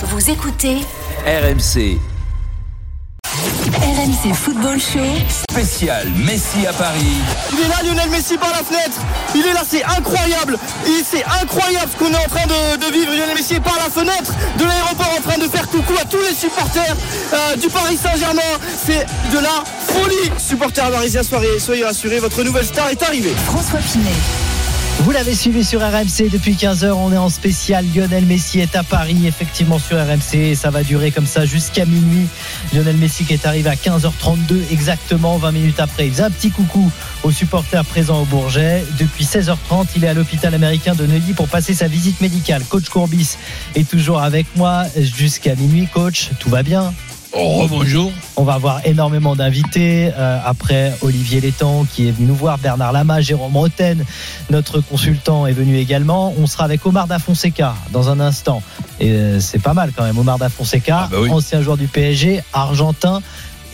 Vous écoutez RMC RMC Football Show. spécial Messi à Paris. Il est là, Lionel Messi par la fenêtre. Il est là, c'est incroyable. C'est incroyable ce qu'on est en train de, de vivre. Lionel Messi est par la fenêtre de l'aéroport en train de faire coucou à tous les supporters euh, du Paris Saint-Germain. C'est de la folie. Supporters parisiens, soyez, soyez rassurés, votre nouvelle star est arrivée. François Pinet. Vous l'avez suivi sur RMC depuis 15h, on est en spécial. Lionel Messi est à Paris, effectivement sur RMC, ça va durer comme ça jusqu'à minuit. Lionel Messi qui est arrivé à 15h32 exactement, 20 minutes après. Il faisait un petit coucou aux supporters présents au Bourget. Depuis 16h30, il est à l'hôpital américain de Neuilly pour passer sa visite médicale. Coach Courbis est toujours avec moi jusqu'à minuit. Coach, tout va bien? Oh, bonjour. On va avoir énormément d'invités. euh, après Olivier Létang qui est venu nous voir, Bernard Lama, Jérôme Roten, notre consultant est venu également. On sera avec Omar Da Fonseca dans un instant. Et euh, c'est pas mal quand même. Omar Da Fonseca, Ah bah oui. ancien joueur du PSG, argentin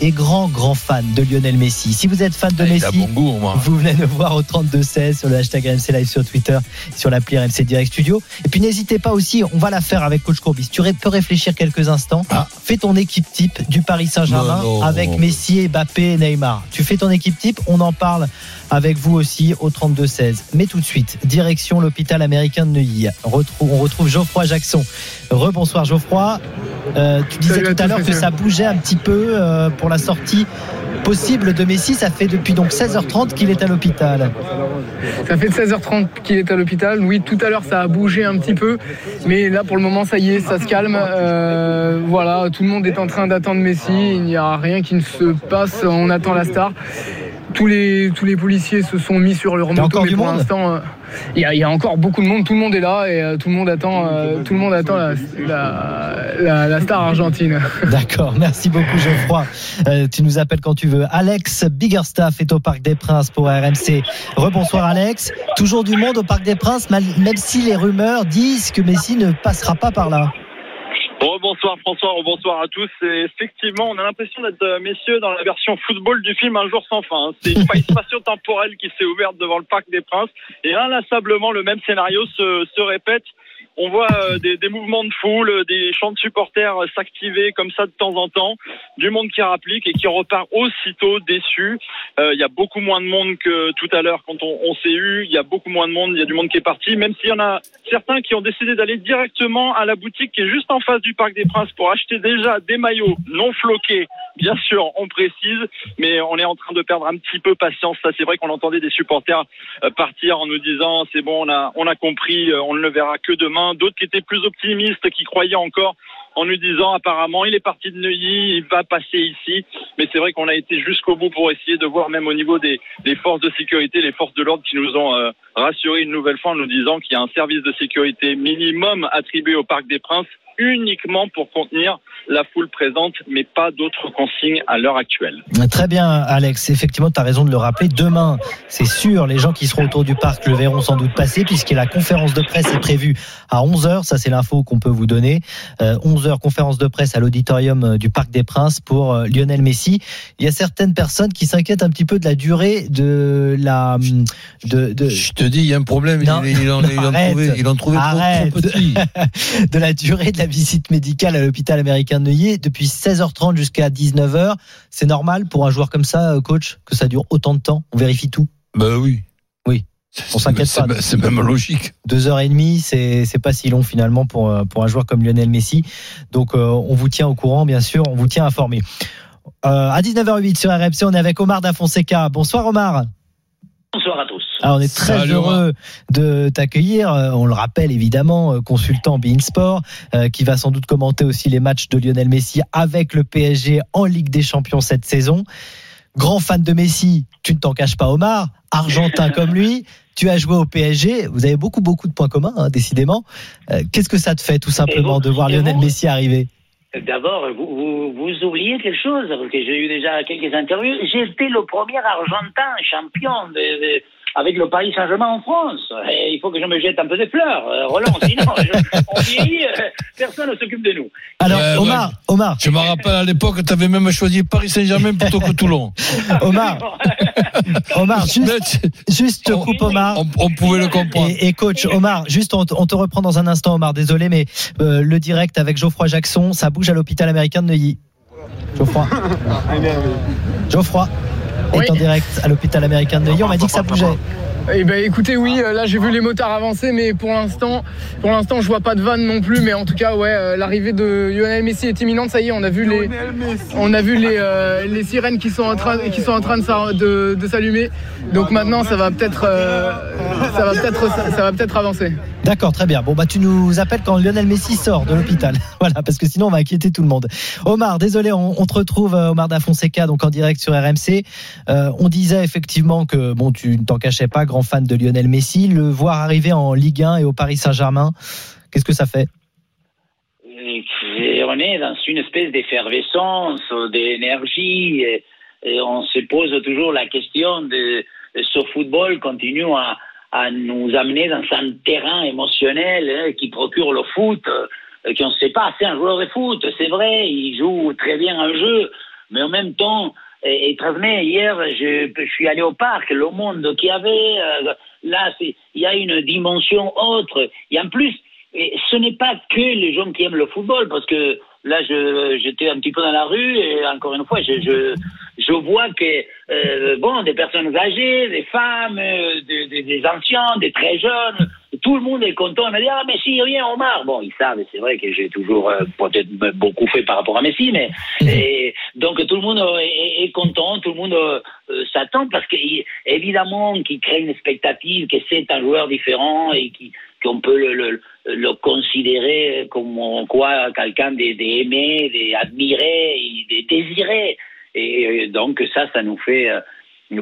et grand grand fan de Lionel Messi. Si vous êtes fan de Ah, Messi, bon goût, moi. vous venez nous voir au 3216 sur le hashtag RMC Live sur Twitter, sur l'appli RMC Direct Studio. Et puis n'hésitez pas aussi, on va la faire avec Coach Courbis. Tu peux réfléchir quelques instants. Ah. Fais ton équipe type du Paris Saint-Germain avec Messi, Mbappé, Neymar. Tu fais ton équipe type, on en parle avec vous aussi au 3216. Mais tout de suite, direction l'hôpital américain de Neuilly. Retrou- on retrouve Geoffroy Jackson. Rebonsoir Geoffroy. Euh, tu disais Salut tout à l'heure que ça bougeait un petit peu euh, pour la sortie possible de Messi. Ça fait depuis donc 16h30 qu'il est à l'hôpital. Ça fait 16h30 qu'il est à l'hôpital. Oui, tout à l'heure, ça a bougé un petit peu. Mais là, pour le moment, ça y est, ça se calme. Euh, voilà, tout le monde est en train d'attendre Messi. Il n'y a rien qui ne se passe. On attend la star. Tous les, tous les policiers se sont mis sur leur Il y a moto. encore mais du pour monde? l'instant, euh, il y, a, il y a encore beaucoup de monde. Tout le monde est là et euh, tout le monde attend, euh, tout le monde attend la, la, la- la star argentine. D'accord, merci beaucoup Geoffroy. Euh, tu nous appelles quand tu veux. Alex Biggerstaff est au Parc des Princes pour RMC. Rebonsoir Alex. Toujours du monde au Parc des Princes, même si les rumeurs disent que Messi ne passera pas par là. Bonsoir François, bonsoir à tous. Et effectivement, on a l'impression d'être, euh, messieurs, dans la version football du film Un jour sans fin. hein. C'est une faille spatio-temporelle qui s'est ouverte devant le Parc des Princes. Et inlassablement, le même scénario se, se répète. On voit euh, des, mouvements de foule, euh, des chants de supporters euh, s'activer comme ça de temps en temps, du monde qui rapplique et qui repart aussitôt déçu. Il y a beaucoup moins de monde que tout à l'heure quand on, s'est eu. Il y a beaucoup moins de monde, il y a du monde qui est parti, même s'il y en a certains qui ont décidé d'aller directement à la boutique qui est juste en face du Parc des Princes pour acheter déjà des maillots non floqués. Bien sûr, on précise, mais on est en train de perdre un petit peu patience. Ça, c'est vrai qu'on entendait des supporters partir en nous disant c'est bon, on a, on a compris, on ne le verra que demain. D'autres qui étaient plus optimistes, qui croyaient encore en nous disant apparemment il est parti de Neuilly, il va passer ici. Mais c'est vrai qu'on a été jusqu'au bout pour essayer de voir même au niveau des, forces de sécurité, les forces de l'ordre qui nous ont euh, rassuré une nouvelle fois en nous disant qu'il y a un service de sécurité minimum attribué au Parc des Princes uniquement pour contenir la foule présente, mais pas d'autres consignes à l'heure actuelle. Très bien Alex, effectivement tu as raison de le rappeler. Demain, c'est sûr, les gens qui seront autour du parc le verront sans doute passer puisque la conférence de presse est prévue à 11h. Ça c'est l'info qu'on peut vous donner. Euh, 11h conférence de presse à l'auditorium euh, du Parc des Princes pour euh, Lionel Messi. Il y a certaines personnes qui s'inquiètent un petit peu de la durée de la de, de, Je te dis, il y a un problème. Non, il, il en, il en arrête. trouvait, il en trouvait trop, Arrête. trop petit. de la durée de la visite médicale à l'hôpital américain de Neuilly depuis 16h30 jusqu'à 19h. C'est normal pour un joueur comme ça, euh, coach, que ça dure autant de temps? On vérifie tout? Bah oui. On s'inquiète pas. C'est même logique. Deux heures et demie, c'est c'est pas si long finalement pour euh, pour un joueur comme Lionel Messi. Donc euh, on vous tient au courant, bien sûr, on vous tient informé. Euh, à 19h08 sur RMC, on est avec Omar Da Fonseca. Bonsoir Omar. Bonsoir à tous. Alors, on est très Salut, heureux de t'accueillir. On le rappelle évidemment, consultant Bein Sport, euh, qui va sans doute commenter aussi les matchs de Lionel Messi avec le PSG en Ligue des Champions cette saison. Grand fan de Messi, tu ne t'en caches pas, Omar. Argentin comme lui, tu as joué au PSG. Vous avez beaucoup beaucoup de points communs, hein, décidément. Euh, Qu'est-ce que ça te fait tout simplement vous- de voir Lionel Messi arriver? D'abord, vous, vous, vous oubliez quelque chose, parce que j'ai eu déjà quelques interviews. J'étais le premier Argentin champion de, de- avec le Paris Saint-Germain en France. Et il faut que je me jette un peu de fleurs, euh, Roland, sinon je- on vieillit, euh, personne ne s'occupe de nous. Alors, Ouais, Omar, Omar, Je me rappelle à l'époque, tu avais même choisi Paris Saint-Germain plutôt que Toulon. Omar, Omar, juste, juste te coupe Omar. On, on pouvait le comprendre. Et, et coach Omar, juste on, te- on te reprend dans un instant Omar, désolé mais euh, le direct avec Geoffroy Jackson, ça bouge à l'hôpital américain de Neuilly. Geoffroy. Geoffroy est Oui. en direct à l'hôpital américain de Neuilly, on m'a dit que ça bougeait. Eh ben écoutez oui euh, là j'ai vu les motards avancer mais pour l'instant pour l'instant je vois pas de vanne non plus mais en tout cas ouais euh, l'arrivée de Lionel Messi est imminente ça y est on a vu les on a vu les, euh, les sirènes qui sont en train qui sont en train de, s'ar- de, de s'allumer donc maintenant ça va peut-être euh, ça va peut-être ça, ça va peut-être avancer. D'accord, très bien. Bon bah tu nous appelles quand Lionel Messi sort de l'hôpital. voilà, parce que sinon on va inquiéter tout le monde. Omar, désolé, on, on te retrouve Omar da Fonseca donc en direct sur RMC. Euh, on disait effectivement que bon tu ne t'en cachais pas, grand fan de Lionel Messi, le voir arriver en Ligue 1 et au Paris Saint-Germain, qu'est-ce que ça fait? On est dans une espèce d'effervescence, d'énergie, et, on se pose toujours la question de, ce football continue à, à nous amener dans un terrain émotionnel hein, qui procure le foot, euh, qu'on ne sait pas, c'est un joueur de foot, c'est vrai, il joue très bien un jeu, mais en même temps, et, et bien, hier, je, suis allé au parc, le monde qu'il y avait, euh, là, il y a une dimension autre, et en plus, ce n'est pas que les gens qui aiment le football, parce que là, j'étais un petit peu dans la rue et encore une fois, je, je, vois que euh, bon, des personnes âgées, des femmes, euh, des anciens, des très jeunes, tout le monde est content. Il me dit ah Messi, viens Omar. Bon, ils savent, c'est vrai que j'ai toujours euh, peut-être beaucoup fait par rapport à Messi, mais et, donc tout le monde euh, est, est content, tout le monde euh, s'attend parce que il- évidemment qu'il crée une expectative que c'est un joueur différent et qui qu'on peut le, le, le considérer comme quoi quelqu'un d'aimer, d'admirer, de désirer. Et donc ça, ça nous fait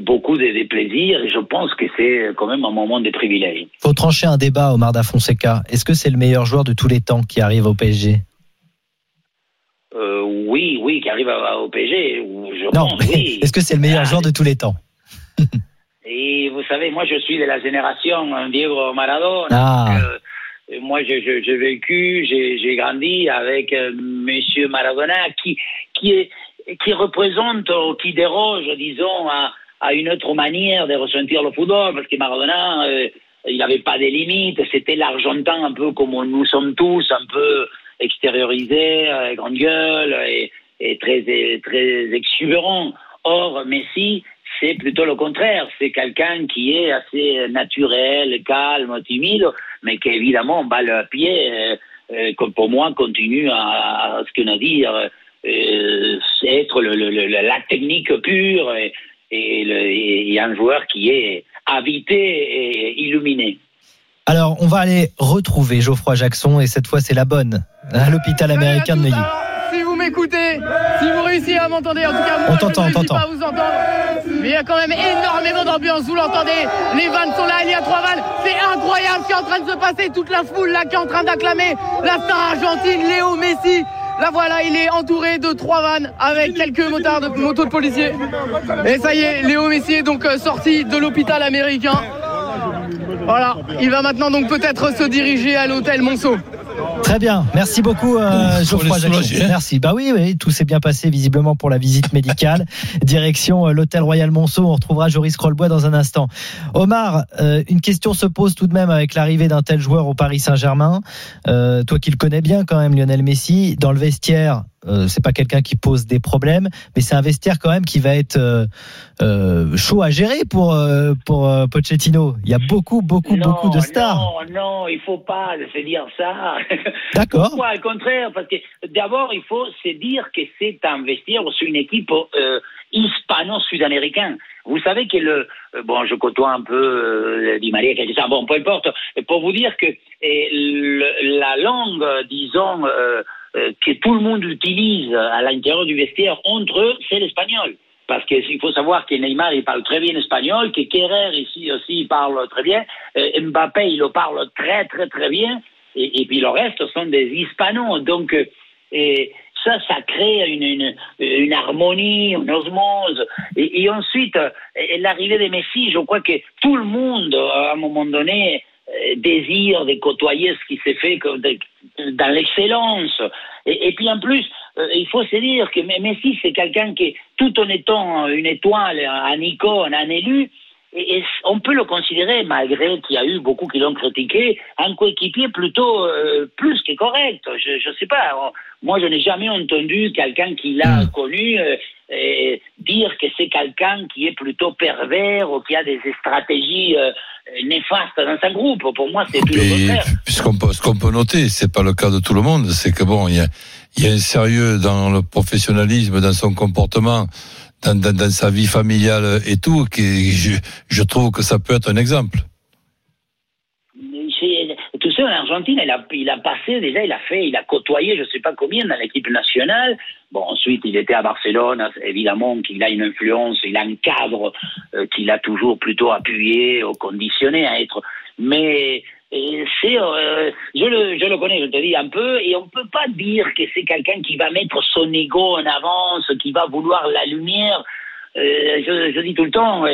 beaucoup de, de plaisir et je pense que c'est quand même un moment de privilège. Faut trancher un débat Omar da Fonseca. Est-ce que c'est le meilleur joueur de tous les temps qui arrive au PSG Euh, oui, oui, qui arrive à- au PSG, je Non, pense, oui. est-ce que c'est le meilleur Ah, joueur de tous les temps? Et vous savez, moi, je suis de la génération euh, Diego Maradona. Ah. Euh, moi, j'ai vécu, j'ai j'ai grandi avec euh, Monsieur Maradona, qui qui est qui représente, ou qui déroge, disons, à, à une autre manière de ressentir le football, parce que Maradona, euh, il n'avait pas de limites, c'était l'Argentin un peu comme nous sommes tous, un peu extériorisé, euh, grande gueule et, très très exubérant. Or, Messi, c'est plutôt le contraire. C'est quelqu'un qui est assez naturel, calme, timide, mais qui évidemment, balle à pied, euh, euh, pour moi, continue à, ce qu'on a dit, euh, euh, être le, le- le- la technique pure et, le- et un joueur qui est habité et illuminé. Alors, on va aller retrouver Geoffroy Jackson et cette fois c'est la bonne à l'hôpital américain de Neuilly. Alors, si vous m'écoutez, si vous réussissez à m'entendre, en tout cas moi On je ne pas à vous entendre. Mais il y a quand même énormément d'ambiance, vous l'entendez. Les vannes sont là, il y a trois vannes. C'est incroyable ce qui est en train de se passer. Toute la foule là qui est en train d'acclamer la star argentine, Léo Messi. Là voilà, il est entouré de trois vannes avec quelques motards de motos de policiers. Et ça y est, Léo Messi est donc euh, sorti de l'hôpital américain. Voilà, il va maintenant donc peut-être se diriger à l'hôtel Monceau. Très bien, merci beaucoup euh, Geoffroy soulager, hein. Merci. Bah oui, oui, tout s'est bien passé visiblement pour la visite médicale. Direction euh, l'hôtel Royal Monceau. On retrouvera Joris Crollbois dans un instant. Omar, euh, une question se pose tout de même avec l'arrivée d'un tel joueur au Paris Saint-Germain. Euh, toi qui le connais bien quand même, Lionel Messi, dans le vestiaire. Euh, c'est pas quelqu'un qui pose des problèmes, mais c'est un vestiaire quand même qui va être euh, euh, chaud à gérer pour pour Pochettino. Il y a beaucoup beaucoup Non, beaucoup de stars. Non, non, il faut pas se dire ça. D'accord. Pourquoi? Au contraire, parce que d'abord, il faut se dire que c'est un vestiaire, c'est une équipe hispano-sud-américaine. Vous savez que le, bon, je côtoie un peu Di Maria, quelque chose, bon, peu importe, pour vous dire que le- la langue, disons, euh, que tout le monde utilise à l'intérieur du vestiaire entre eux, c'est l'espagnol. Parce qu'il faut savoir que Neymar, il parle très bien espagnol, que Kerrer, ici aussi, parle très bien, euh, Mbappé, il le parle très, très, très bien, et, puis le reste sont des hispanos. Donc, euh, ça, ça crée une, harmonie, une osmose. Et, et ensuite, l'arrivée de Messi, je crois que tout le monde, à un moment donné, euh, désire de côtoyer ce qui s'est fait dans l'excellence. Et, et puis en plus, euh, il faut se dire que Messi, c'est quelqu'un qui, tout en étant une étoile, un icône, un élu, et, et on peut le considérer, malgré qu'il y a eu beaucoup qui l'ont critiqué, un coéquipier plutôt euh, plus que correct. Je ne sais pas. on- Moi, je n'ai jamais entendu quelqu'un qui l'a connu euh, euh, dire que c'est quelqu'un qui est plutôt pervers ou qui a des stratégies euh, néfastes dans un groupe. Pour moi, c'est tout le contraire. puisqu'on peut, ce qu'on peut noter, c'est pas le cas de tout le monde, c'est que bon, il y a, il y a un sérieux dans le professionnalisme, dans son comportement, dans, dans, dans sa vie familiale et tout, qui, je, je trouve que ça peut être un exemple. En Argentine, il a, passé déjà, il a fait, il a côtoyé, je ne sais pas combien, dans l'équipe nationale. Bon, ensuite, il était à Barcelone, évidemment qu'il a une influence, il a un cadre euh, qu'il a toujours plutôt appuyé ou conditionné à être. Mais euh, c'est, euh, je, le, je le connais, je te dis un peu, et on ne peut pas dire que c'est quelqu'un qui va mettre son ego en avance, qui va vouloir la lumière. Je dis tout le temps,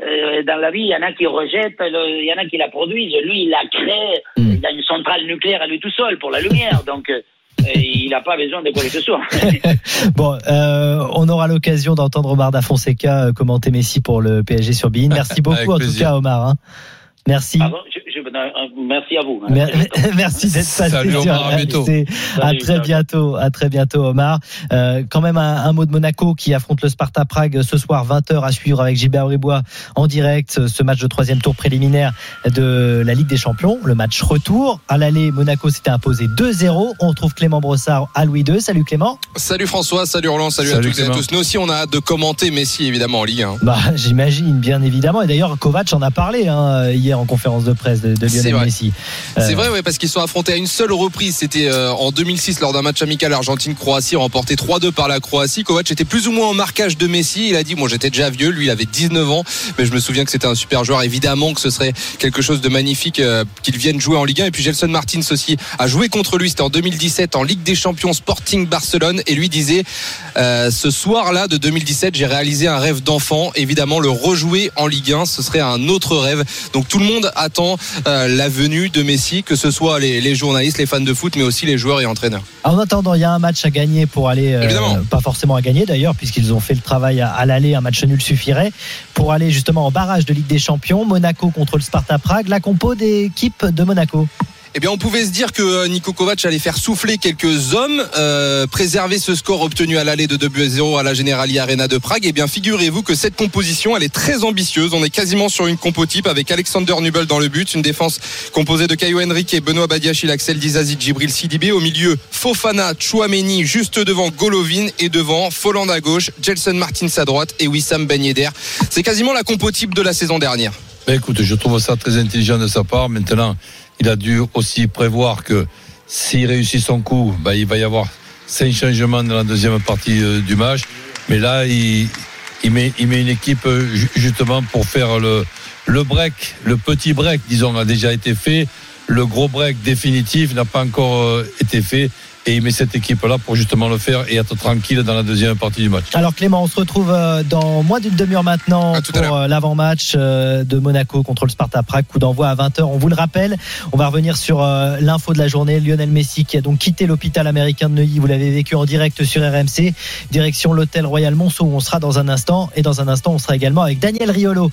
euh, euh, dans la vie, il y en a qui rejettent, le- il y en a qui la produisent. Lui, il la crée. Il a une centrale nucléaire à lui tout seul pour la lumière. Donc, euh, il n'a pas besoin de quoi que ce soit. Bon, euh, on aura l'occasion d'entendre Omar Da Fonseca euh, commenter Messi pour le PSG sur Bein. Merci beaucoup en tout cas, Omar. hein. Merci. Pardon, je- je- euh, merci à vous. Mer- Merci d'être passé Salut, Omar, à bientôt. À très bientôt, à très bientôt, Omar. Euh, quand même un, un mot de Monaco qui affronte le Sparta Prague ce soir 20h à suivre avec Gilbert Bribois en direct. Ce match de troisième tour préliminaire de la Ligue des Champions, le match retour. À l'aller, Monaco s'était imposé 2-0. On retrouve Clément Brossard à Louis II. Salut Clément. Salut François, salut Roland, salut, Salut à toutes et à tous. Nous aussi, on a hâte de commenter Messi, évidemment, en Ligue 1. Bah, j'imagine, bien évidemment. Et d'ailleurs, Kovac en a parlé hein, hier en conférence de presse de, de C'est Lionel vrai. Messi. Euh, C'est vrai, ouais, parce qu'ils sont affrontés à une seule reprise. C'était euh, en 2006 lors d'un match amical Argentine-Croatie, remporté 3-2 par la Croatie. Kovac était plus ou moins en marquage de Messi. Il a dit, moi j'étais déjà vieux, lui il avait 19 ans, mais je me souviens que c'était un super joueur. Évidemment que ce serait quelque chose de magnifique euh, qu'il vienne jouer en Ligue 1. Et puis Gelson Martins aussi a joué contre lui. C'était en 2017 en Ligue des Champions Sporting Barcelone. Et lui disait, euh, ce soir-là de 2017, j'ai réalisé un rêve d'enfant. Évidemment, le rejouer en Ligue 1, ce serait un autre rêve. Donc tout le monde attend euh, la venue de Messi, que ce soit les, les journalistes, les fans de foot, mais aussi les joueurs et entraîneurs. En attendant, il y a un match à gagner pour aller, euh, pas forcément à gagner d'ailleurs, puisqu'ils ont fait le travail à, à l'aller, un match nul suffirait, pour aller justement en barrage de Ligue des Champions, Monaco contre le Sparta Prague, la compo d'équipe de Monaco. Eh on pouvait se dire que euh, Nico Kovac allait faire souffler quelques hommes, euh, préserver ce score obtenu à l'aller de 2 buts à 0 à la Generali Arena de Prague. Eh bien, figurez-vous que cette composition, elle est très ambitieuse. On est quasiment sur une compo type avec Alexander Nubel dans le but, une défense composée de Caio Henrique, Benoît Badiachil, Axel Dizazi, Djibril Sidibé. Au milieu, Fofana, Chouameni, juste devant Golovin et devant Folland à gauche, Jelson Martins à droite et Wissam Ben Yedder. C'est quasiment la compo type de la saison dernière. Ben, écoute, je trouve ça très intelligent de sa part. Maintenant, il a dû aussi prévoir que s'il réussit son coup, ben, il va y avoir cinq changements dans la deuxième partie euh, du match. Mais là, il, met, une équipe euh, ju- justement pour faire le, le break, le petit break, disons, a déjà été fait. Le gros break définitif n'a pas encore euh, été fait. Et il met cette équipe-là pour justement le faire et être tranquille dans la deuxième partie du match. Alors Clément, on se retrouve euh, dans moins d'une demi-heure maintenant À pour euh, l'avant-match euh, de Monaco contre le Sparta Prague, coup d'envoi à 20h. On vous le rappelle, on va revenir sur l'info de la journée. Lionel Messi qui a donc quitté l'hôpital américain de Neuilly, vous l'avez vécu en direct sur RMC, direction l'hôtel Royal Monceau où on sera dans un instant. Et dans un instant, on sera également avec Daniel Riolo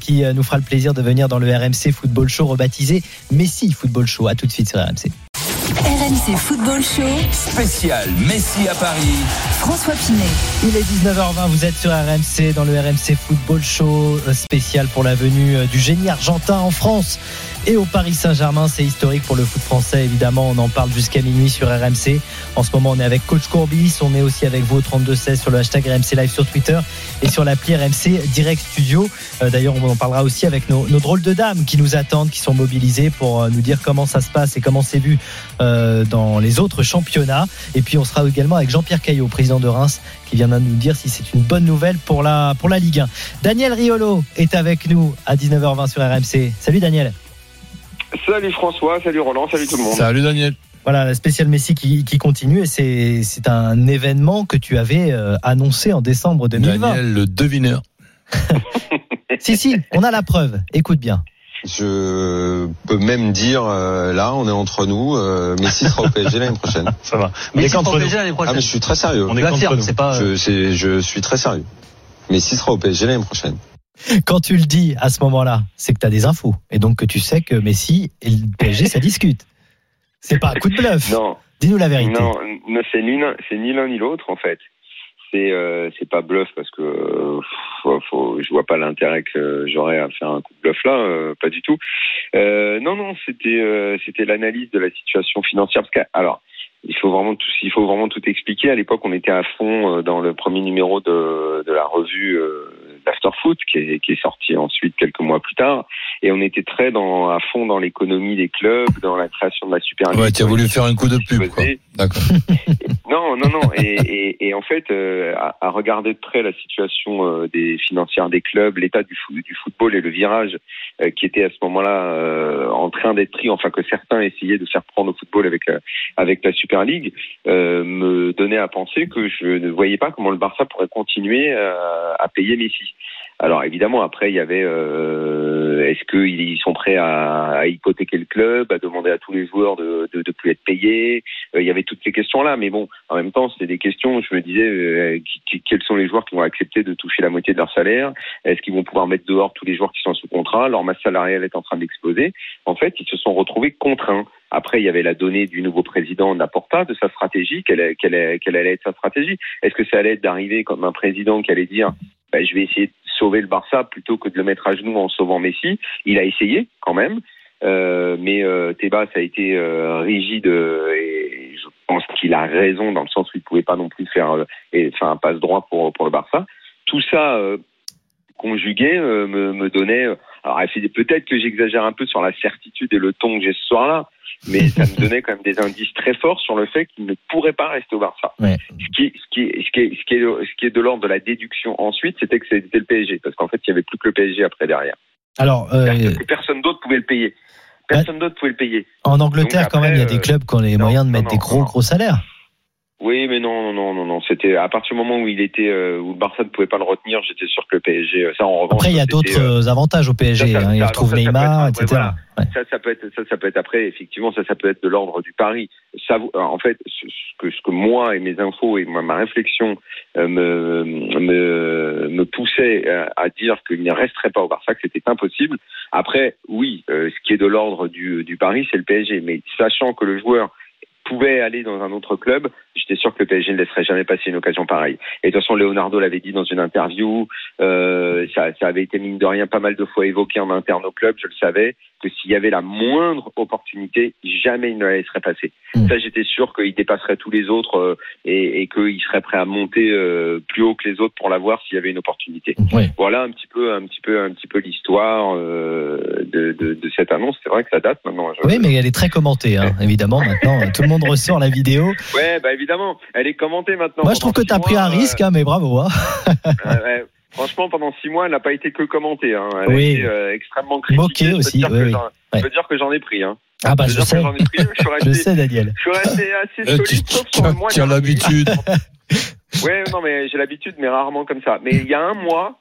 qui nous fera le plaisir de venir dans le RMC Football Show rebaptisé Messi Football Show. À tout de suite sur RMC. RMC Football Show. Spécial Messi à Paris. François Pinet. Il est 19h20, vous êtes sur RMC dans le RMC Football Show euh, spécial pour la venue euh, du génie argentin en France et au Paris Saint-Germain. C'est historique pour le foot français, évidemment. On en parle jusqu'à minuit sur RMC. En ce moment, on est avec Coach Courbis. On est aussi avec vous au 3216 sur le hashtag RMC Live sur Twitter et sur l'appli RMC Direct Studio. Euh, D'ailleurs, on en parlera aussi avec nos, drôles de dames qui nous attendent, qui sont mobilisées pour euh, nous dire comment ça se passe et comment c'est vu euh, dans les autres championnats. Et puis, on sera également avec Jean-Pierre Caillot, président de Reims, qui viendra nous dire si c'est une bonne nouvelle pour la, pour la Ligue 1. Daniel Riolo est avec nous à 19h20 sur RMC. Salut Daniel. Salut François, salut Roland, salut tout le monde. Salut Daniel. Voilà, la spéciale Messi qui, qui continue et c'est c'est un événement que tu avais euh, annoncé en décembre 2020. Daniel, le devineur. Si, si, on a la preuve. Écoute bien. Je peux même dire, euh, là, on est entre nous, euh, Messi sera au PSG l'année prochaine. Ça va. Mais Mais c'est contre pour nous. déjà l'année Ah, prochaine. mais je suis très sérieux. On est contre nous. c'est pas. Je, c'est- je suis très sérieux. Messi sera au PSG l'année prochaine. Quand tu le dis à ce moment-là, c'est que tu as des infos et donc que tu sais que Messi et le PSG ça discute. C'est pas un coup de bluff. Non, Dis-nous la vérité. non, non, c'est ni l'un, ni l'autre en fait. C'est, euh, c'est pas bluff parce que euh, faut, faut- je vois pas l'intérêt que j'aurais à faire un coup de bluff là, euh, pas du tout. Euh, non, non, c'était, euh, c'était l'analyse de la situation financière parce que alors. Il faut vraiment tout, il faut vraiment tout expliquer. À l'époque, on était à fond dans le premier numéro de, de la revue euh, d'Afterfoot, qui est, qui est sorti ensuite quelques mois plus tard, et on était très dans, à fond dans l'économie des clubs, dans la création de la Super League. Ouais, tu as voulu faire un coup de pub, quoi. D'accord. Non, non, non. Et, et, et en fait, euh, à, à regarder de près la situation euh, des financières des clubs, l'état du, fo- du football et le virage euh, qui était à ce moment-là euh, en train d'être pris, enfin que certains essayaient de faire prendre au football avec la, avec la Super League, me donnait à penser que je ne voyais pas comment le Barça pourrait continuer à payer Messi. Alors évidemment, après, il y avait euh, est-ce qu'ils sont prêts à, hypothéquer le club, à demander à tous les joueurs de de plus être payés? Euh, il y avait toutes ces questions-là, mais bon, en même temps, c'était des questions. Je me disais, euh, quels sont les joueurs qui vont accepter de toucher la moitié de leur salaire? Est-ce qu'ils vont pouvoir mettre dehors tous les joueurs qui sont sous contrat? Leur masse salariale est en train d'exploser. En fait, ils se sont retrouvés contraints. Après, il y avait la donnée du nouveau président Laporta, de sa stratégie, quelle, quelle, quelle allait être sa stratégie. Est-ce que ça allait être d'arriver comme un président qui allait dire, ben, je vais essayer de sauver le Barça plutôt que de le mettre à genoux en sauvant Messi Il a essayé quand même. Euh, mais euh, Tebas a été euh, rigide euh, et je pense qu'il a raison dans le sens où il pouvait pas non plus faire euh, et, enfin un passe droit pour pour le Barça. Tout ça euh, conjugué me, me donnait. Euh, alors peut-être que j'exagère un peu sur la certitude et le ton que j'ai ce soir-là, mais ça me donnait quand même des indices très forts sur le fait qu'il ne pourrait pas rester au Barça. Ouais. Ce qui, ce qui, est- ce qui, est, ce qui est, ce qui est de l'ordre de la déduction ensuite, c'était que c'était le PSG, parce qu'en fait, il y avait plus que le PSG après derrière. Alors, euh, que personne d'autre pouvait le payer. Personne d'autre pouvait le payer. en Angleterre, quand même, il y a des clubs qui ont les moyens de mettre non, des gros, gros salaires. Oui, mais non, non, non, non, non. C'était à partir du moment où il était, euh, où le Barça ne pouvait pas le retenir, j'étais sûr que le PSG. euh, Ça, en revanche. Après, il y a d'autres euh, avantages au PSG. hein. Il retrouve Neymar, etc. Ça, ça peut être, ça, ça peut être après. Effectivement, ça, ça peut être de l'ordre du pari. Ça, en fait, ce que, ce que moi et mes infos et ma, réflexion euh, me, me, me poussaient à dire qu'il ne resterait pas au Barça, que c'était impossible. Après, oui, euh, ce qui est de l'ordre du, du pari, c'est le PSG. Mais sachant que le joueur pouvait aller dans un autre club, j'étais sûr que le PSG ne laisserait jamais passer une occasion pareille. Et de toute façon, Leonardo l'avait dit dans une interview, euh, ça, ça avait été mine de rien pas mal de fois évoqué en interne au club, je le savais, que s'il y avait la moindre opportunité, jamais il ne la laisserait passer. Mm. Ça, j'étais sûr qu'il dépasserait tous les autres euh, et, et qu'il serait prêt à monter euh, plus haut que les autres pour l'avoir s'il y avait une opportunité. Ouais. Voilà un petit peu, un petit peu, un petit peu l'histoire euh, de, de, de cette annonce. C'est vrai que ça date maintenant. Je- Oui, mais elle est très commentée, hein, évidemment. Maintenant, tout le monde ressort la vidéo. Ouais, bah évidemment, elle est commentée maintenant. Moi, je trouve que tu as pris un risque, hein, mais bravo. Hein. euh, euh, ouais, franchement, pendant six mois, elle n'a pas été que commentée. Hein. Elle Oui. a été euh, extrêmement critiquée. Moquée Je peux aussi, dire oui, que oui. j'en- Ouais. Je peux dire que j'en ai pris. Hein. Ah bah, je que sais. pris. Je Je sais, Daniel. je suis resté assez Euh, solide, tu- sauf tu sur le as- mois tu as l'habitude. Ouais, non, mais j'ai l'habitude, mais rarement comme ça. Mais il y a un mois,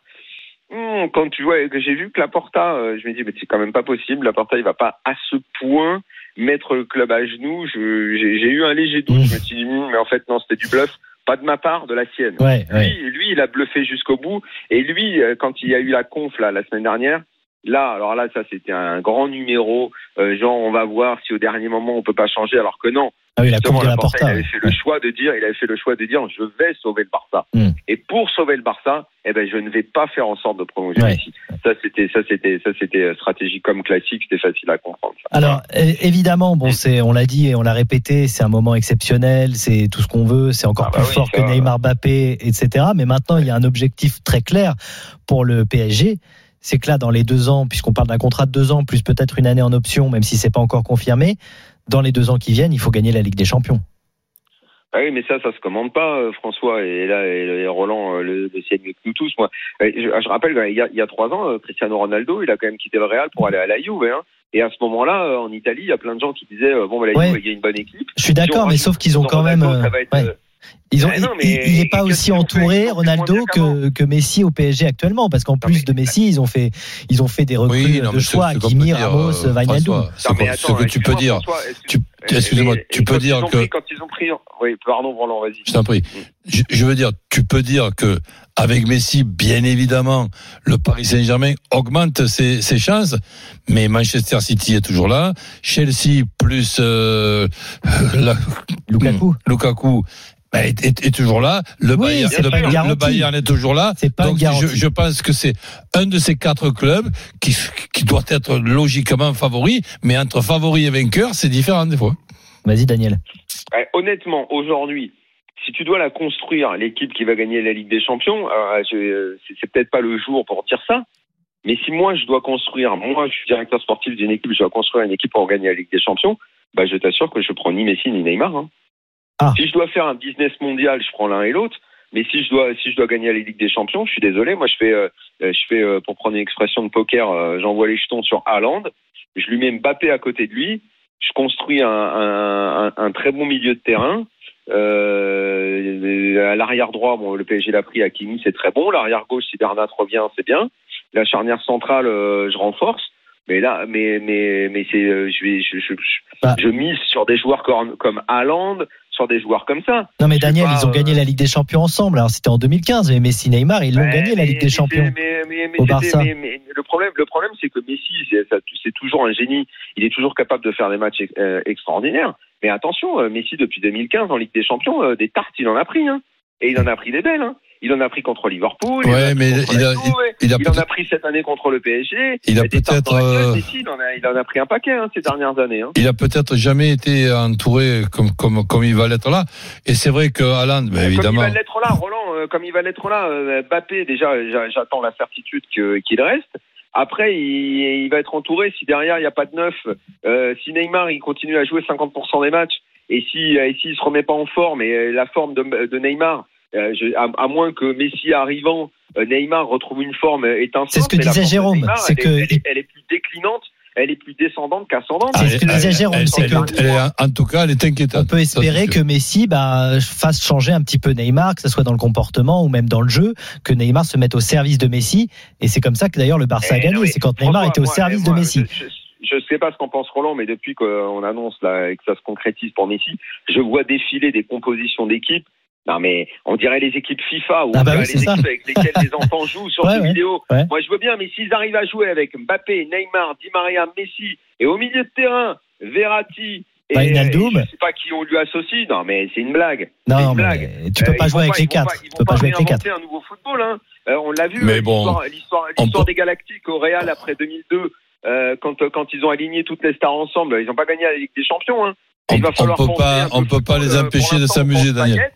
hmm, quand tu vois que j'ai vu que la Porta, euh, je me dis, mais c'est quand même pas possible. La Porta, il va pas à ce point mettre le club à genoux. J'ai eu un léger doute. Je me suis dit, hmm, mais en fait, non, c'était du bluff. Pas de ma part, de la sienne. Ouais, ouais. Lui, lui, il a bluffé jusqu'au bout. Et lui, euh, quand il y a eu la conf là, la semaine dernière, là, alors là, ça c'était un grand numéro. euh, genre, on va voir si au dernier moment on peut pas changer, alors que non. Ah oui, la coupe de la Porta. il avait ouais. fait le choix de dire, il avait fait le choix de dire, je vais sauver le Barça. Mm. Et pour sauver le Barça, eh ben, je ne vais pas faire en sorte de prolonger Ouais. Messi. Ça, c'était, ça, c'était, ça, c'était euh, stratégie comme classique, c'était facile à comprendre. Alors évidemment, bon, c'est, on l'a dit et on l'a répété, c'est un moment exceptionnel, c'est tout ce qu'on veut, c'est encore Ah bah plus oui, fort ça, que Neymar, Mbappé, etc. Mais maintenant, il y a un objectif très clair pour le PSG. C'est que là, dans les deux ans, puisqu'on parle d'un contrat de deux ans plus peut-être une année en option, même si c'est pas encore confirmé, dans les deux ans qui viennent, il faut gagner la Ligue des Champions. Ah oui, mais ça, ça se commande pas, euh, François. Et là, et, Roland euh, le, le sait mieux que nous tous. Moi, je, je rappelle, il y, a, il y a trois ans, euh, Cristiano Ronaldo, il a quand même quitté le Real pour aller à la Juve. Hein. Et à ce moment-là, en Italie, il y a plein de gens qui disaient bon, bah, la Ouais. Juve, il y a une bonne équipe. Je suis d'accord, Si mais sauf qu'ils ont quand même. Ronaldo, ça va être, ouais. Euh, Ils ont, non, mais- il- n'est pas aussi entouré, Ronaldo, que, que Messi au PSG actuellement, parce qu'en plus de Messi, ils ont fait, ils ont fait des recrues Oui, non, de choix, dire, Ramos, euh, Wijnaldum. François, ce que tu peux dire, François, excuse- tu- peux dire que- quand ils ont pris, oui, pardon, Roland, vas-y. Je t'en prie. Je, je veux dire, tu peux dire que avec Messi, bien évidemment, le Paris Saint-Germain augmente ses, ses chances, mais Manchester City est toujours là, Chelsea plus euh, la- Lukaku. Lukaku bah, est, est- est toujours là, le, Oui, Bayern, c'est le. Bayern est toujours là. Pas Donc je, je pense que c'est un de ces quatre clubs qui, qui doit être logiquement favori, mais entre favori et vainqueur, c'est différent des fois. Vas-y, Daniel. Ouais, honnêtement, aujourd'hui, si tu dois la construire, l'équipe qui va gagner la Ligue des Champions, euh, je- euh, c'est c'est peut-être pas le jour pour dire ça. Mais si moi je dois construire, moi je suis directeur sportif d'une équipe, je dois construire une équipe pour gagner la Ligue des Champions, bah je t'assure que je prends ni Messi ni Neymar. hein. Ah. Si je dois faire un business mondial, je prends l'un et l'autre. Mais si je dois si je dois gagner la Ligue des Champions, je suis désolé, moi je fais euh, euh, je fais euh, pour prendre une expression de poker, euh, j'envoie les jetons sur Haaland, je lui mets Mbappé à côté de lui, je construis un, un, un, un très bon milieu de terrain. Euh, à l'arrière droit, bon, le PSG l'a pris, Hakimi, c'est très bon. L'arrière gauche, si Bernat revient, c'est bien. La charnière centrale, euh, je renforce. Mais là, mais mais mais c'est, euh, je vais, je, je, je, Bah. je mise sur des joueurs comme comme Haaland, sur des joueurs comme ça. Non, mais Daniel, pas, ils ont euh, gagné la Ligue des Champions ensemble. Alors, c'était en 2015, mais Messi, Neymar, ils l'ont gagné la Ligue des Champions. Mais, mais, mais au Barça. le problème, le problème, c'est que Messi, c'est toujours un génie. Il est toujours capable de faire des matchs euh, extraordinaires. Mais attention, euh, Messi depuis 2015 en Ligue des Champions, euh, des tartes, il en a pris, hein. Et il en a pris des belles, hein. Il en a pris contre Liverpool. il en Ouais, a pris mais il a- il a il en a pris cette année contre le PSG. Il a peut-être, euh, il en a, il pris un paquet hein, ces dernières années. Hein. Il a peut-être jamais été entouré comme, comme, comme il va l'être là. Et c'est vrai que Haaland, ben, évidemment. Comme il va l'être là, Roland, euh, comme il va l'être là, euh, Mbappé, déjà, j'a- j'attends la certitude qu'il reste. Après, il, il va être entouré si derrière il n'y a pas de neuf. Euh, si Neymar il continue à jouer 50% des matchs et si et s'il se remet pas en forme et euh, la forme de, de Neymar, euh, je- à, à moins que Messi arrivant, euh, Neymar retrouve une forme euh, étincelante. C'est ce que disait Jérôme, Neymar, c'est elle, que- est, elle, est, elle est plus déclinante, elle est plus descendante qu'ascendante. C'est ce que Elle- disait Jérôme, elle- c'est elle- que- elle est- en tout cas, elle est inquiétante. On peut espérer que. Messi bah, fasse changer un petit peu Neymar, que ce soit dans le comportement ou même dans le jeu, que Neymar se mette au service de Messi. Et c'est comme ça que d'ailleurs le Barça a Eh, non, gagné. C'est quand Neymar était au moi, service moi, de Messi. Je, je, je sais pas ce qu'en pense Roland, mais depuis qu'on annonce là, et que ça se concrétise pour Messi, je vois défiler des compositions d'équipes. Non mais on dirait les équipes FIFA ou Ah on bah oui, les ça. équipes avec lesquelles les enfants jouent sur Ouais, des ouais, vidéos. ouais. Moi je veux bien, mais s'ils arrivent à jouer avec Mbappé, Neymar, Di Maria, Messi et au milieu de terrain, Verratti et, Wijnaldum. et je sais pas qui on lui associe. Non mais c'est une blague. Non, une mais blague. tu peux Euh, pas jouer avec les quatre. ils Tu vont peux pas jouer avec les quatre. réinventer un nouveau football. Hein. Euh, on l'a vu. Mais euh, bon, l'histoire- peut- des Galactiques au Real après 2002, euh, quand quand ils ont aligné toutes les stars ensemble, ils n'ont pas gagné la Ligue des Champions. Hein. On- Il va on falloir peut pas- on peut pas les empêcher de s'amuser, Daniel. baguette.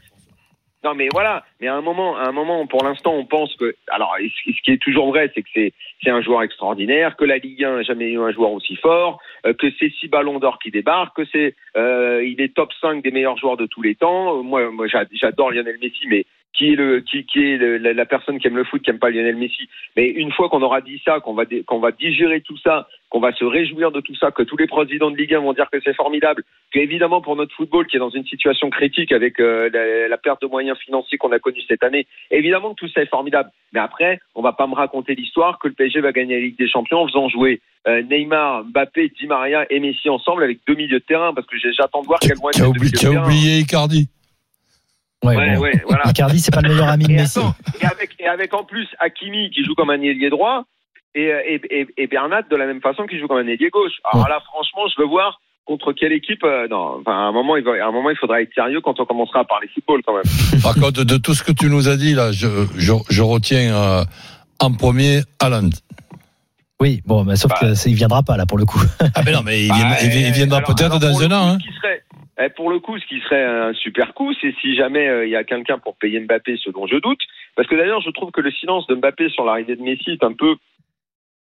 Non mais voilà, mais à un moment, à un moment, pour l'instant, on pense que, alors, ce qui est toujours vrai, c'est que c'est c'est un joueur extraordinaire, que la Ligue 1 n'a jamais eu un joueur aussi fort, euh, que c'est six ballons d'or qui débarquent, que c'est, euh, il est top 5 des meilleurs joueurs de tous les temps. Euh, Moi, moi, j'a- j'adore Lionel Messi, mais qui est le, qui, qui est le- la, la personne qui aime le foot, qui aime pas Lionel Messi. Mais une fois qu'on aura dit ça, qu'on va, qu'on va digérer tout ça, qu'on va se réjouir de tout ça, que tous les présidents de Ligue 1 vont dire que c'est formidable, que évidemment pour notre football qui est dans une situation critique avec euh, la, la perte de moyens financiers qu'on a connue cette année, évidemment que tout ça est formidable. Mais après, on va pas me raconter l'histoire que le PSG va gagner la Ligue des Champions en faisant jouer euh, Neymar, Mbappé, Di Maria et Messi ensemble avec deux milieux de terrain, parce que j'attends de voir Tu as les deux oublié, de terrain. Icardi. Ouais, Ouais, bon. ouais, voilà. Icardi, c'est pas le meilleur ami de Et, Messi. attends, et, avec, et avec en plus Hakimi qui joue comme un ailier droit et, et, et, et Bernat de la même façon qui joue comme un ailier gauche. Alors là, franchement, je veux voir contre quelle équipe. euh, non, enfin, à un moment, il va, à un moment, il faudra être sérieux quand on commencera à parler football quand même. Par contre, de tout ce que tu nous as dit, là, je, je, je retiens euh, en premier Haaland. Oui, bon, mais sauf Bah. que c'est- il viendra pas là pour le coup. Ah, mais non, mais il, Bah, vient- il- il viendra peut-être dans le un coup, an. Hein. ce qui serait- eh, pour le coup, ce qui serait un super coup, c'est si jamais euh, il y a quelqu'un pour payer Mbappé, ce dont je doute. Parce que d'ailleurs, je trouve que le silence de Mbappé sur l'arrivée de Messi est un peu,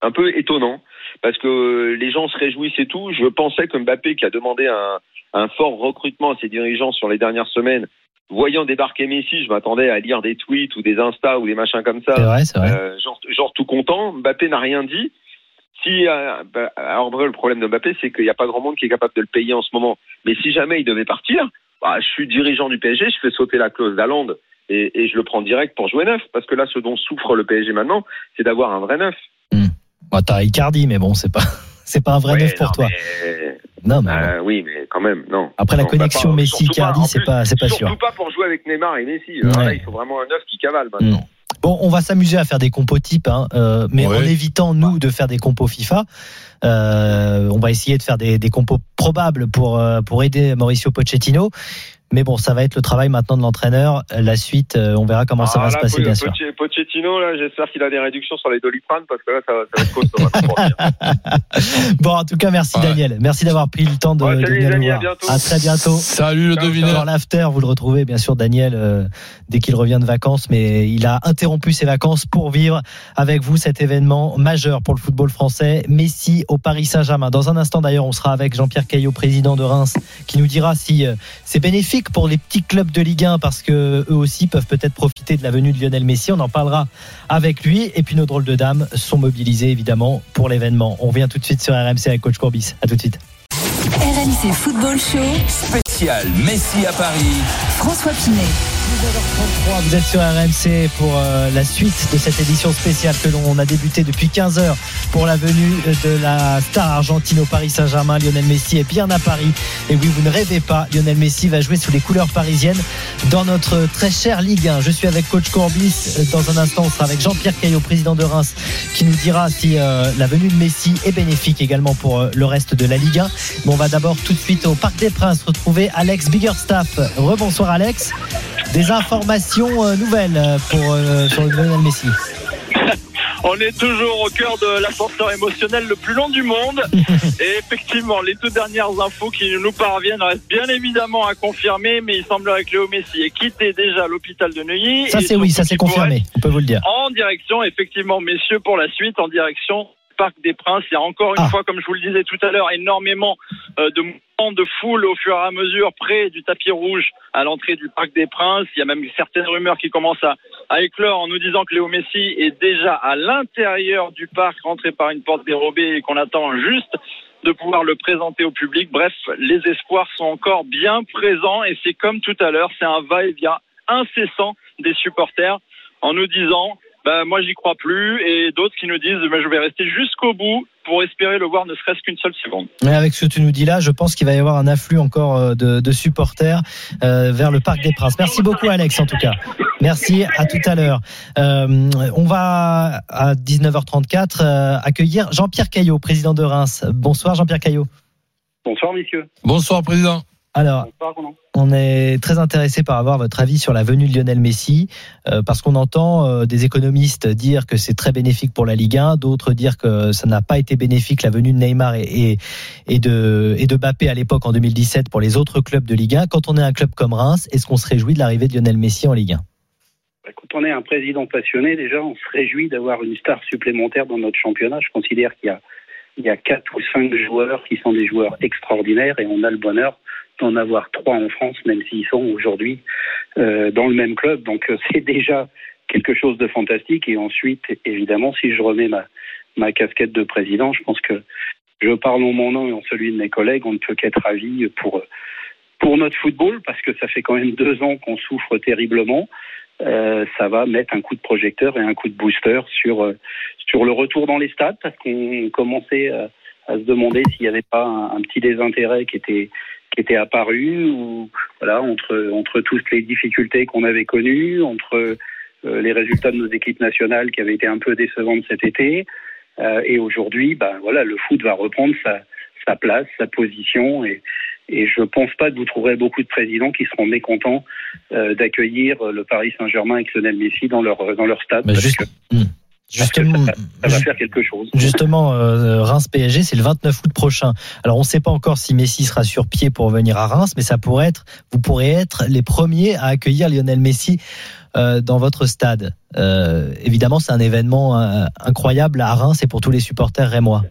un peu étonnant. Parce que euh, les gens se réjouissent et tout. Je pensais que Mbappé, qui a demandé un, un fort recrutement à ses dirigeants sur les dernières semaines, voyant débarquer Messi, je m'attendais à lire des tweets ou des Insta ou des machins comme ça. C'est vrai, c'est vrai. Euh, genre, genre tout content. Mbappé n'a rien dit. Si euh, bah, alors vrai, le problème de Mbappé, c'est qu'il n'y a pas grand monde qui est capable de le payer en ce moment. Mais si jamais il devait partir, bah, je suis dirigeant du PSG, je fais sauter la clause d'Alande et, et je le prends direct pour jouer neuf. Parce que là, ce dont souffre le PSG maintenant, c'est d'avoir un vrai neuf. Bon, T'as Icardi, mais bon, c'est pas, c'est pas un vrai Ouais, neuf pour non, toi. mais- Non, mais Euh, oui, mais quand même, non. Après, la Non, bah, connexion pas- Messi- surtout pas- Icardi, c'est pas- c'est pas surtout sûr. pas pour jouer avec Neymar et Messi. Alors Ouais. là, il faut vraiment un neuf qui cavale maintenant. Bon, on va s'amuser à faire des compos types, hein, euh, mais Ouais. en évitant nous de faire des compos FIFA. Euh, on va essayer de faire des, des compos probables pour euh, pour aider Mauricio Pochettino. Mais bon, ça va être le travail maintenant de l'entraîneur. La suite, euh, on verra comment ça Ah, va là, se passer, bien sûr. Poche- Pochettino, là, j'espère qu'il a des réductions sur les doliprane parce que là, ça va, ça va être costaud. Bon, en tout cas, merci Ouais. Daniel. Merci d'avoir pris le temps de, Ouais, de salut, venir les nous amis, à voir. bientôt. À très bientôt. Salut le devineur. Dans l'after, vous le retrouvez bien sûr Daniel euh, dès qu'il revient de vacances, mais il a interrompu ses vacances pour vivre avec vous cet événement majeur pour le football français. Messi au Paris Saint-Germain. Dans un instant d'ailleurs, on sera avec Jean-Pierre Caillot, président de Reims, qui nous dira si euh, c'est bénéfique pour les petits clubs de Ligue 1 parce que eux aussi peuvent peut-être profiter de la venue de Lionel Messi. On en parlera avec lui. Et puis nos drôles de dames sont mobilisés évidemment pour l'événement. On revient tout de suite sur RMC avec Coach Courbis. À tout de suite. RMC Football Show. Spécial Messi à Paris. François Pinet. 19h33, vous êtes sur RMC pour euh, la suite de cette édition spéciale que l'on a débuté depuis 15h pour la venue de la star argentine au Paris Saint-Germain. Lionel Messi est bien à Paris. Et oui, vous ne rêvez pas, Lionel Messi va jouer sous les couleurs parisiennes dans notre très chère Ligue 1. Je suis avec coach Courbis. Dans un instant, on sera avec Jean-Pierre Caillot, président de Reims, qui nous dira si euh, la venue de Messi est bénéfique également pour euh, le reste de la Ligue 1. Mais on va d'abord tout de suite au Parc des Princes retrouver Alex Biggerstaff. Rebonsoir Alex. Des informations euh, nouvelles euh, pour euh, sur Lionel Messi. On est toujours au cœur de l'ascenseur émotionnel le plus long du monde. Et effectivement, les toutes dernières infos qui nous parviennent restent bien évidemment à confirmer, mais il semblerait que Léo Messi ait quitté déjà l'hôpital de Neuilly. Ça c'est oui, ça c'est confirmé. On peut vous le dire. en direction, effectivement, messieurs, pour la suite, en direction Parc des Princes. Il y a encore une Ah. fois, comme je vous le disais tout à l'heure, énormément euh, de mouvements de foule au fur et à mesure près du tapis rouge à l'entrée du Parc des Princes. Il y a même certaines rumeurs qui commencent à, à éclore en nous disant que Léo Messi est déjà à l'intérieur du parc, rentré par une porte dérobée et qu'on attend juste de pouvoir le présenter au public. Bref, les espoirs sont encore bien présents et c'est comme tout à l'heure, c'est un va-et-vient incessant des supporters en nous disant bah, moi j'y crois plus et d'autres qui nous disent bah, je vais rester jusqu'au bout pour espérer le voir ne serait-ce qu'une seule seconde. Mais avec ce que tu nous dis là, je pense qu'il va y avoir un afflux encore euh, de, de supporters euh, vers le Parc des Princes. Merci beaucoup Alex en tout cas. Merci, à tout à l'heure. Euh, on va à 19h34 euh, accueillir Jean-Pierre Caillot, président de Reims. Bonsoir Jean-Pierre Caillot. Bonsoir, messieurs. Bonsoir président. Alors. On est très intéressé par avoir votre avis sur la venue de Lionel Messi, euh, parce qu'on entend euh, des économistes dire que c'est très bénéfique pour la Ligue 1, d'autres dire que ça n'a pas été bénéfique la venue de Neymar et, et, et de, et de Mbappé à l'époque en 2017 pour les autres clubs de Ligue 1. Quand on est un club comme Reims, est-ce qu'on se réjouit de l'arrivée de Lionel Messi en Ligue 1 Bah, Quand on est un président passionné, déjà, on se réjouit d'avoir une star supplémentaire dans notre championnat. Je considère qu'il y a, il y a quatre ou cinq joueurs qui sont des joueurs extraordinaires et on a le bonheur d'en avoir trois en France, même s'ils sont aujourd'hui euh, dans le même club. Donc euh, c'est déjà quelque chose de fantastique. Et ensuite, évidemment, si je remets ma, ma casquette de président, je pense que je parle en mon nom et en celui de mes collègues, on ne peut qu'être ravis pour, pour notre football, parce que ça fait quand même deux ans qu'on souffre terriblement. Euh, ça va mettre un coup de projecteur et un coup de booster sur, sur le retour dans les stades, parce qu'on commençait à se demander s'il n'y avait pas un, petit désintérêt qui était, qui était apparu, ou voilà, entre, entre toutes les difficultés qu'on avait connues, entre euh, les résultats de nos équipes nationales qui avaient été un peu décevantes cet été, euh, et aujourd'hui, ben voilà, le foot va reprendre sa, sa place, sa position, et, et je pense pas que vous trouverez beaucoup de présidents qui seront mécontents euh, d'accueillir le Paris Saint-Germain avec Lionel Messi dans leur dans leur stade. Bah, parce juste, que, hmm. Justement, ça, ça, va faire quelque chose. Justement, euh, Reims PSG, c'est le 29 août prochain. Alors, on ne sait pas encore si Messi sera sur pied pour venir à Reims, mais ça pourrait être, vous pourrez être les premiers à accueillir Lionel Messi euh, dans votre stade. Euh, évidemment, c'est un événement euh, incroyable à Reims et pour tous les supporters rémois.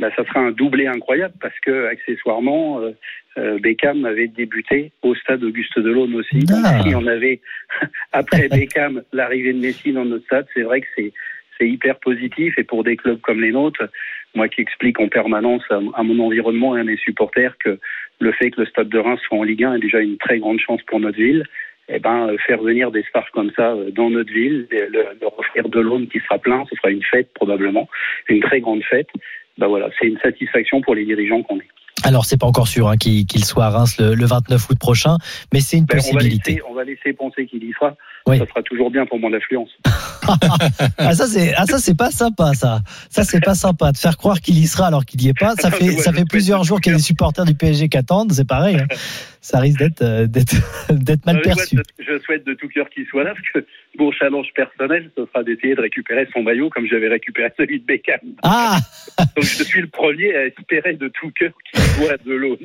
Bah, ça sera un doublé incroyable parce que accessoirement, euh, Beckham avait débuté au stade Auguste Delaune aussi. Donc, Ah. si on avait après Beckham l'arrivée de Messi dans notre stade, c'est vrai que c'est c'est hyper positif et pour des clubs comme les nôtres, moi qui explique en permanence à, mon environnement et à mes supporters que le fait que le Stade de Reims soit en Ligue 1 est déjà une très grande chance pour notre ville. Eh ben, faire venir des stars comme ça dans notre ville, leur offrir de l'aune qui sera plein, ce sera une fête probablement, une très grande fête. Ben voilà, c'est une satisfaction pour les dirigeants qu'on est. Alors c'est pas encore sûr hein, qu'il soit à Reims le, le, 29 août prochain, mais c'est une ben, possibilité. On va, laisser, on va laisser penser qu'il y sera. Oui. Ça sera toujours bien pour mon affluence. ah ça c'est ah ça c'est pas sympa ça. Ça c'est pas sympa de faire croire qu'il y sera alors qu'il y est pas. Ça fait ça fait plusieurs jours qu'il y a des supporters du PSG qui attendent, c'est pareil. Hein. Ça risque d'être euh, d'être d'être mal perçu. Je souhaite de tout cœur qu'il soit là parce que mon challenge personnel ce sera d'essayer de récupérer son maillot comme j'avais récupéré celui de Beckham. Ah. Donc je suis le premier à espérer de tout cœur qu'il soit de l'aune.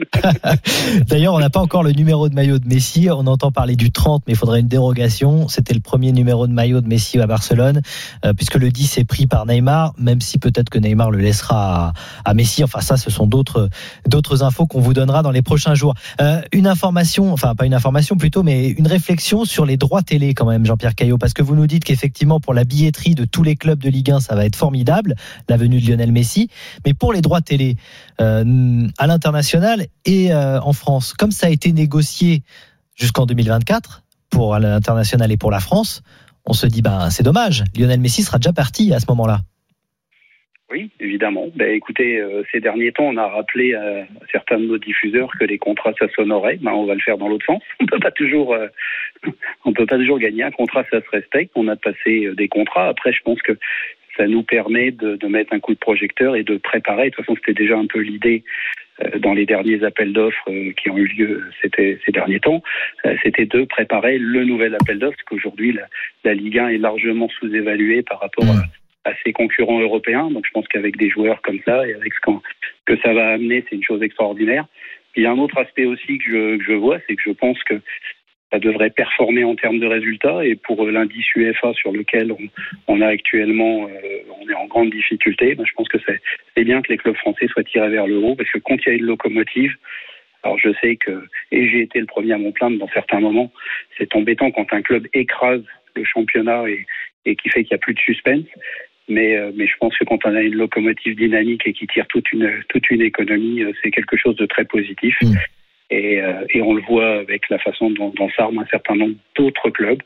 D'ailleurs, on n'a pas encore le numéro de maillot de Messi. On entend parler du 30, mais il faudrait une dérogation. C'était le premier numéro de maillot de Messi à Barcelone, euh, puisque le 10 est pris par Neymar, même si peut-être que Neymar le laissera à, Messi. Enfin, ça, ce sont d'autres d'autres infos qu'on vous donnera dans les prochains jours. Euh, une information, enfin pas une information plutôt, mais une réflexion sur les droits télé quand même, Jean-Pierre Caillot, parce que vous nous dites qu'effectivement pour la billetterie de tous les clubs de Ligue 1, ça va être formidable, la venue de Lionel Messi, mais pour les droits télé euh, à l'international et en France, comme ça a été négocié jusqu'en 2024 pour l'international et pour la France, on se dit ben c'est dommage, Lionel Messi sera déjà parti à ce moment-là. Oui, évidemment. Ben, écoutez, euh, ces derniers temps, on a rappelé à certains de nos diffuseurs que les contrats ça s'honorait. Ben, on va le faire dans l'autre sens. On peut euh, peut pas toujours gagner un contrat, ça se respecte. On a passé euh, des contrats. Après, je pense que ça nous permet de, de mettre un coup de projecteur et de préparer. De toute façon, c'était déjà un peu l'idée dans les derniers appels d'offres qui ont eu lieu ces derniers temps, c'était de préparer le nouvel appel d'offres, parce qu'aujourd'hui, la, la, Ligue 1 est largement sous-évaluée par rapport à ses concurrents européens. Donc je pense qu'avec des joueurs comme ça et avec ce que ça va amener, c'est une chose extraordinaire. Il y a un autre aspect aussi que je vois, c'est que je pense que ça devrait performer en termes de résultats. Et pour l'indice UEFA sur lequel on, on a actuellement, euh, on est en grande difficulté, ben je pense que c'est bien que les clubs français soient tirés vers le haut, parce que quand il y a une locomotive, alors je sais que, et j'ai été le premier à mon plaindre dans certains moments, c'est embêtant quand un club écrase le championnat et, qui fait qu'il n'y a plus de suspense. Mais, euh, mais je pense que quand on a une locomotive dynamique et qui tire toute une, économie, euh, c'est quelque chose de très positif. Mmh. Et, euh, et, on le voit avec la façon dont, dont s'arment un certain nombre d'autres clubs.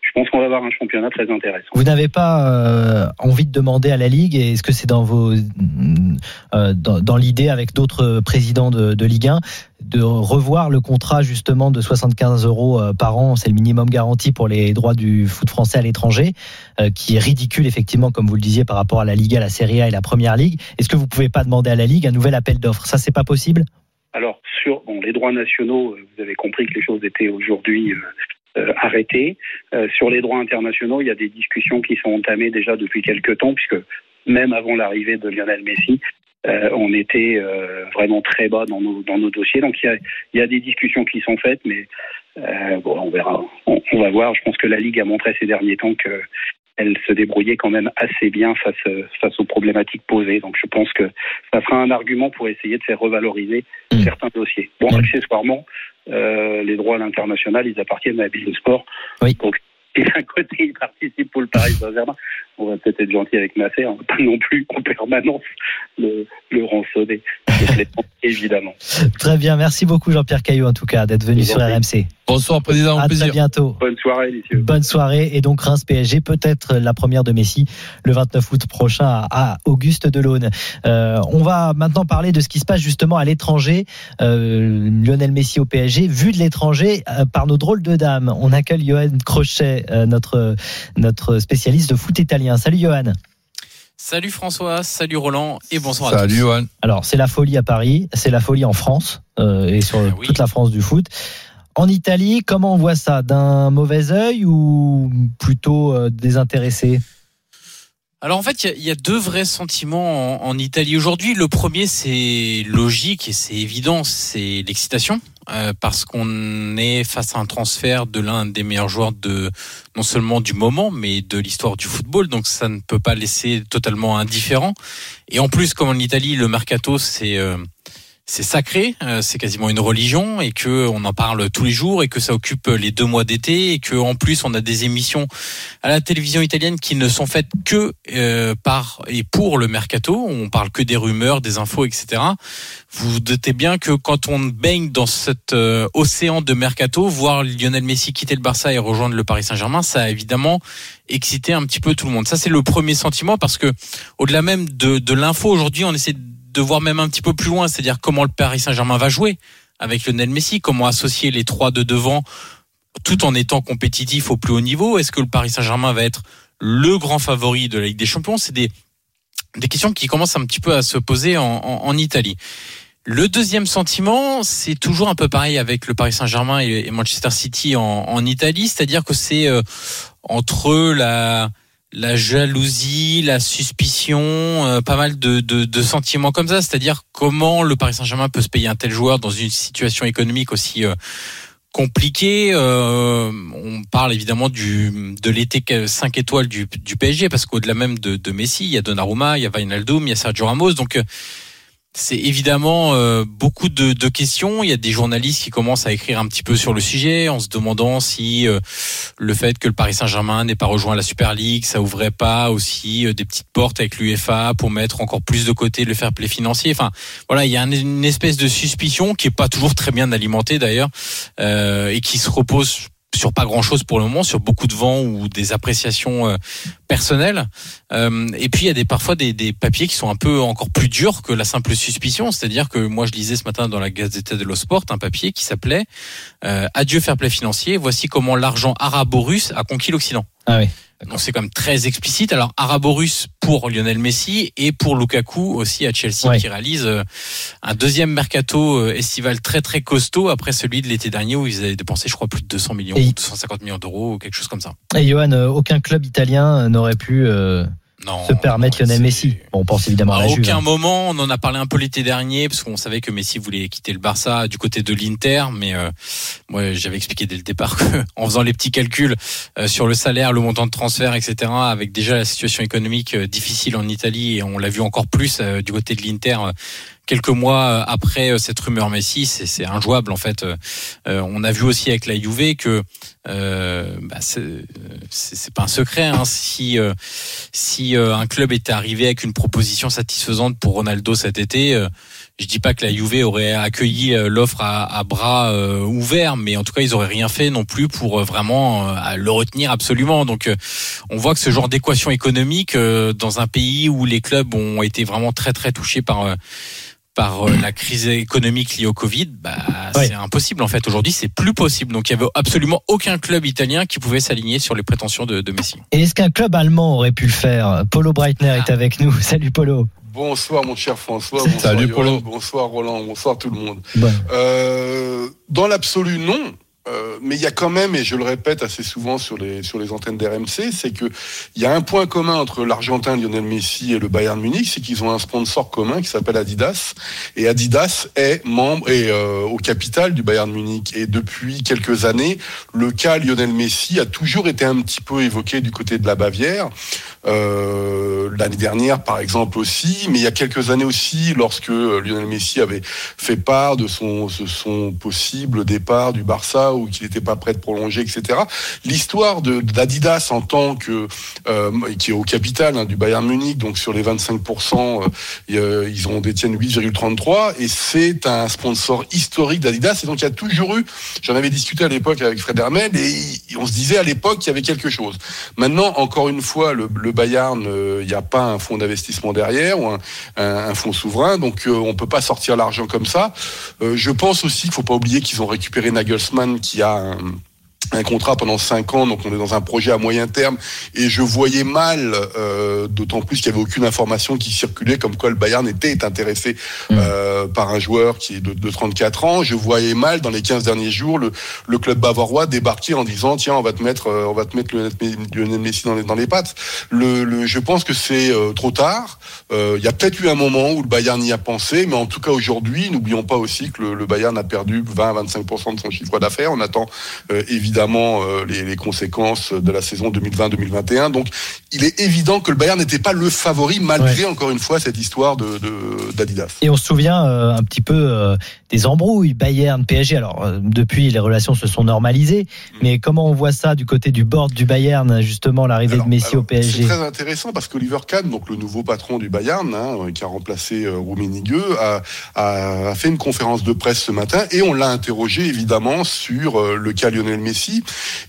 Je pense qu'on va avoir un championnat très intéressant. Vous n'avez pas euh, envie de demander à la Ligue, et est-ce que c'est dans vos euh, dans, dans l'idée avec d'autres présidents de, de, Ligue 1 de revoir le contrat justement de 75 euros par an, c'est le minimum garanti pour les droits du foot français à l'étranger, qui est ridicule effectivement, comme vous le disiez, par rapport à la Ligue, à la Serie A et la Première Ligue. Est-ce que vous pouvez pas demander à la Ligue un nouvel appel d'offres? Ça, c'est pas possible? Alors sur les droits nationaux, vous avez compris que les choses étaient aujourd'hui euh, euh, arrêtées. Euh, sur les droits internationaux, il y a des discussions qui sont entamées déjà depuis quelques temps, puisque même avant l'arrivée de Lionel Messi, euh, on était vraiment très bas dans nos, dossiers. Donc il y, a, des discussions qui sont faites, mais bon, on verra. On, va voir. Je pense que la Ligue a montré ces derniers temps que elle se débrouillait quand même assez bien face, face aux problématiques posées. Donc je pense que ça sera un argument pour essayer de faire revaloriser mmh. certains dossiers. Bon, mmh. accessoirement, euh, les droits à l'international, ils appartiennent à la Sport. Oui. Donc, et d'un côté, il participe pour le Paris Saint-Germain. On va peut-être être gentil avec Nasser, on va pas non plus en permanence le, le rançonner. évidemment. Très bien, merci beaucoup Jean-Pierre Caillot en tout cas d'être venu sur RMC. Bonsoir président, à plaisir. très bientôt. Bonne soirée messieurs. Bonne soirée et donc Reims PSG peut-être la première de Messi le 29 août prochain à, Auguste Delaune. Euh, on va maintenant parler de ce qui se passe justement à l'étranger. Euh, Lionel Messi au PSG vu de l'étranger euh, par nos drôles de dames. On accueille Johan Crochet, euh, notre notre spécialiste de foot italien. Salut Johan. Salut François, salut Roland et bonsoir salut à tous. Salut Johan. Alors c'est la folie à Paris, c'est la folie en France euh, et sur Ah oui. toute la France du foot. En Italie, comment on voit ça? D'un mauvais œil ou plutôt euh, désintéressé? Alors en fait, il y, y, a deux vrais sentiments en, en Italie aujourd'hui. Le premier, c'est logique et c'est évident, c'est l'excitation. Euh, parce qu'on est face à un transfert de l'un des meilleurs joueurs de non seulement du moment mais de l'histoire du football. Donc ça ne peut pas laisser totalement indifférent. Et en plus comme en Italie le mercato c'est euh, c'est sacré, euh, c'est quasiment une religion et que on en parle tous les jours et que ça occupe les deux mois d'été et que en plus on a des émissions à la télévision italienne qui ne sont faites que euh, par et pour le mercato. On parle que des rumeurs, des infos, etc. Vous vous doutez bien que quand on baigne dans cet euh, océan de mercato, voir Lionel Messi quitter le Barça et rejoindre le Paris Saint-Germain, ça a évidemment excité un petit peu tout le monde. Ça c'est le premier sentiment parce que au-delà même de, de l'info aujourd'hui, on essaie de voir même un petit peu plus loin, c'est-à-dire comment le Paris Saint-Germain va jouer avec Lionel Messi, comment associer les trois de devant tout en étant compétitif au plus haut niveau. Est-ce que le Paris Saint-Germain va être le grand favori de la Ligue des Champions? C'est des, des questions qui commencent un petit peu à se poser en, en, Italie. Le deuxième sentiment, c'est toujours un peu pareil avec le Paris Saint-Germain et Manchester City en, en Italie, c'est-à-dire que c'est euh, entre la la jalousie, la suspicion, euh, pas mal de, sentiments comme ça. C'est-à-dire comment le Paris Saint-Germain peut se payer un tel joueur dans une situation économique aussi euh, compliquée. Euh, on parle évidemment du de l'été 5 étoiles du, du PSG parce qu'au-delà même de, Messi, il y a Donnarumma, il y a Wijnaldum, il y a Sergio Ramos. Donc c'est évidemment euh, beaucoup de, de, questions. Il y a des journalistes qui commencent à écrire un petit peu sur le sujet en se demandant si euh, le fait que le Paris Saint-Germain n'ait pas rejoint la Super League, ça ouvrait pas aussi euh, des petites portes avec l'UEFA pour mettre encore plus de côté le fair play financier. Enfin, voilà, il y a une espèce de suspicion qui est pas toujours très bien alimentée d'ailleurs et qui se repose sur pas grand chose pour le moment, sur beaucoup de vent ou des appréciations euh, personnelles. Euh, et puis il y a des, parfois des, des, papiers qui sont un peu encore plus durs que la simple suspicion. C'est-à-dire que moi je lisais ce matin dans la Gazette de Sport un papier qui s'appelait euh, Adieu fair play financier. Voici comment l'argent arabo-russe a conquis l'Occident. Ah oui. Donc c'est quand même très explicite. Alors arabo-russe pour Lionel Messi et pour Lukaku aussi à Chelsea Ouais. qui réalise euh, un deuxième mercato euh, estival très très costaud après celui de l'été dernier où ils avaient dépensé je crois plus de 200 millions, Et- ou 250 millions d'euros ou quelque chose comme ça. Et Johan, euh, aucun club italien n'aurait pu euh, Non. se permettre Lionel Messi. Bon, on pense évidemment à À la Juve. aucun hein. moment, on en a parlé un peu l'été dernier, parce qu'on savait que Messi voulait quitter le Barça du côté de l'Inter, mais euh, moi j'avais expliqué dès le départ que, en faisant les petits calculs euh, sur le salaire, le montant de transfert, etc., avec déjà la situation économique euh, difficile en Italie, et on l'a vu encore plus euh, du côté de l'Inter. Quelques mois euh, après euh, cette rumeur Messi, c'est injouable en fait. Euh, euh, on a vu aussi avec la Juve que euh, bah, c'est pas un secret. Hein, si euh, si un club était arrivé avec une proposition satisfaisante pour Ronaldo cet été, je dis pas que la Juve aurait accueilli l'offre à, à bras ouverts, mais en tout cas ils auraient rien fait non plus pour vraiment le retenir absolument. Donc on voit que ce genre d'équation économique dans un pays où les clubs ont été vraiment très très touchés par par euh, la crise économique liée au Covid, bah, Ouais. c'est impossible en fait. Aujourd'hui, c'est plus possible. Donc, il y avait absolument aucun club italien qui pouvait s'aligner sur les prétentions de, de Messi. Et est-ce qu'un club allemand aurait pu le faire? Polo Breitner est avec nous. Salut Polo. Bonsoir mon cher François, bonsoir Salut, Polo. bonsoir Roland, bonsoir tout le monde. Euh, dans l'absolu, non. Euh, mais il y a quand même, et je le répète assez souvent sur les sur les antennes d'RMC, c'est que il y a un point commun entre l'Argentin Lionel Messi et le Bayern Munich, c'est qu'ils ont un sponsor commun qui s'appelle Adidas, et Adidas est membre et euh, au capital du Bayern Munich. Et depuis quelques années, le cas Lionel Messi a toujours été un petit peu évoqué du côté de la Bavière. Euh, L'année dernière, par exemple aussi, mais il y a quelques années aussi, lorsque Lionel Messi avait fait part de son, de son possible départ du Barça ou qu'il n'était pas prêt de prolonger, etc. L'histoire d'Adidas en tant que euh, qui est au capital hein, du Bayern Munich, donc sur les 25%, euh, euh, ils en détiennent 8,33 et c'est un sponsor historique d'Adidas. Et donc il y a toujours eu, j'en avais discuté à l'époque avec Fred Hermel et on se disait à l'époque qu'il y avait quelque chose. Maintenant, encore une fois, le, Bayern, il n'y a pas un fonds d'investissement derrière ou un, un- fonds souverain, donc on peut pas sortir l'argent comme ça. Je pense aussi qu'il faut pas oublier qu'ils ont récupéré Nagelsmann qui a un contrat pendant cinq ans, donc on est dans un projet à moyen terme, et je voyais mal, euh, d'autant plus qu'il y avait aucune information qui circulait comme quoi le Bayern était intéressé euh, par un joueur qui est de, de 34 ans. Je voyais mal dans les 15 derniers jours le, le club bavarois débarquer en disant tiens on va te mettre, euh, on va te mettre Lionel Lionel Messi dans les, dans les pattes. Le, le- je pense que c'est euh, trop tard. Euh, Il y a peut-être eu un moment où le Bayern y a pensé, mais en tout cas aujourd'hui, n'oublions pas aussi que le, le Bayern a perdu 20-25% de son chiffre d'affaires. On attend euh, évidemment évidemment euh, les, les conséquences de la saison 2020-2021. Donc, il est évident que le Bayern n'était pas le favori malgré encore une fois cette histoire de d'Adidas. Et on se souvient euh, un petit peu euh, des embrouilles Bayern PSG. Alors euh, depuis les relations se sont normalisées, mais comment on voit ça du côté du board du Bayern justement l'arrivée de Messi au C'est PSG très intéressant parce qu'Oliver Kahn, donc le nouveau patron du Bayern, hein, qui a remplacé Rummenigge, a, a, a fait une conférence de presse ce matin et on l'a interrogé évidemment sur le cas Lionel Messi.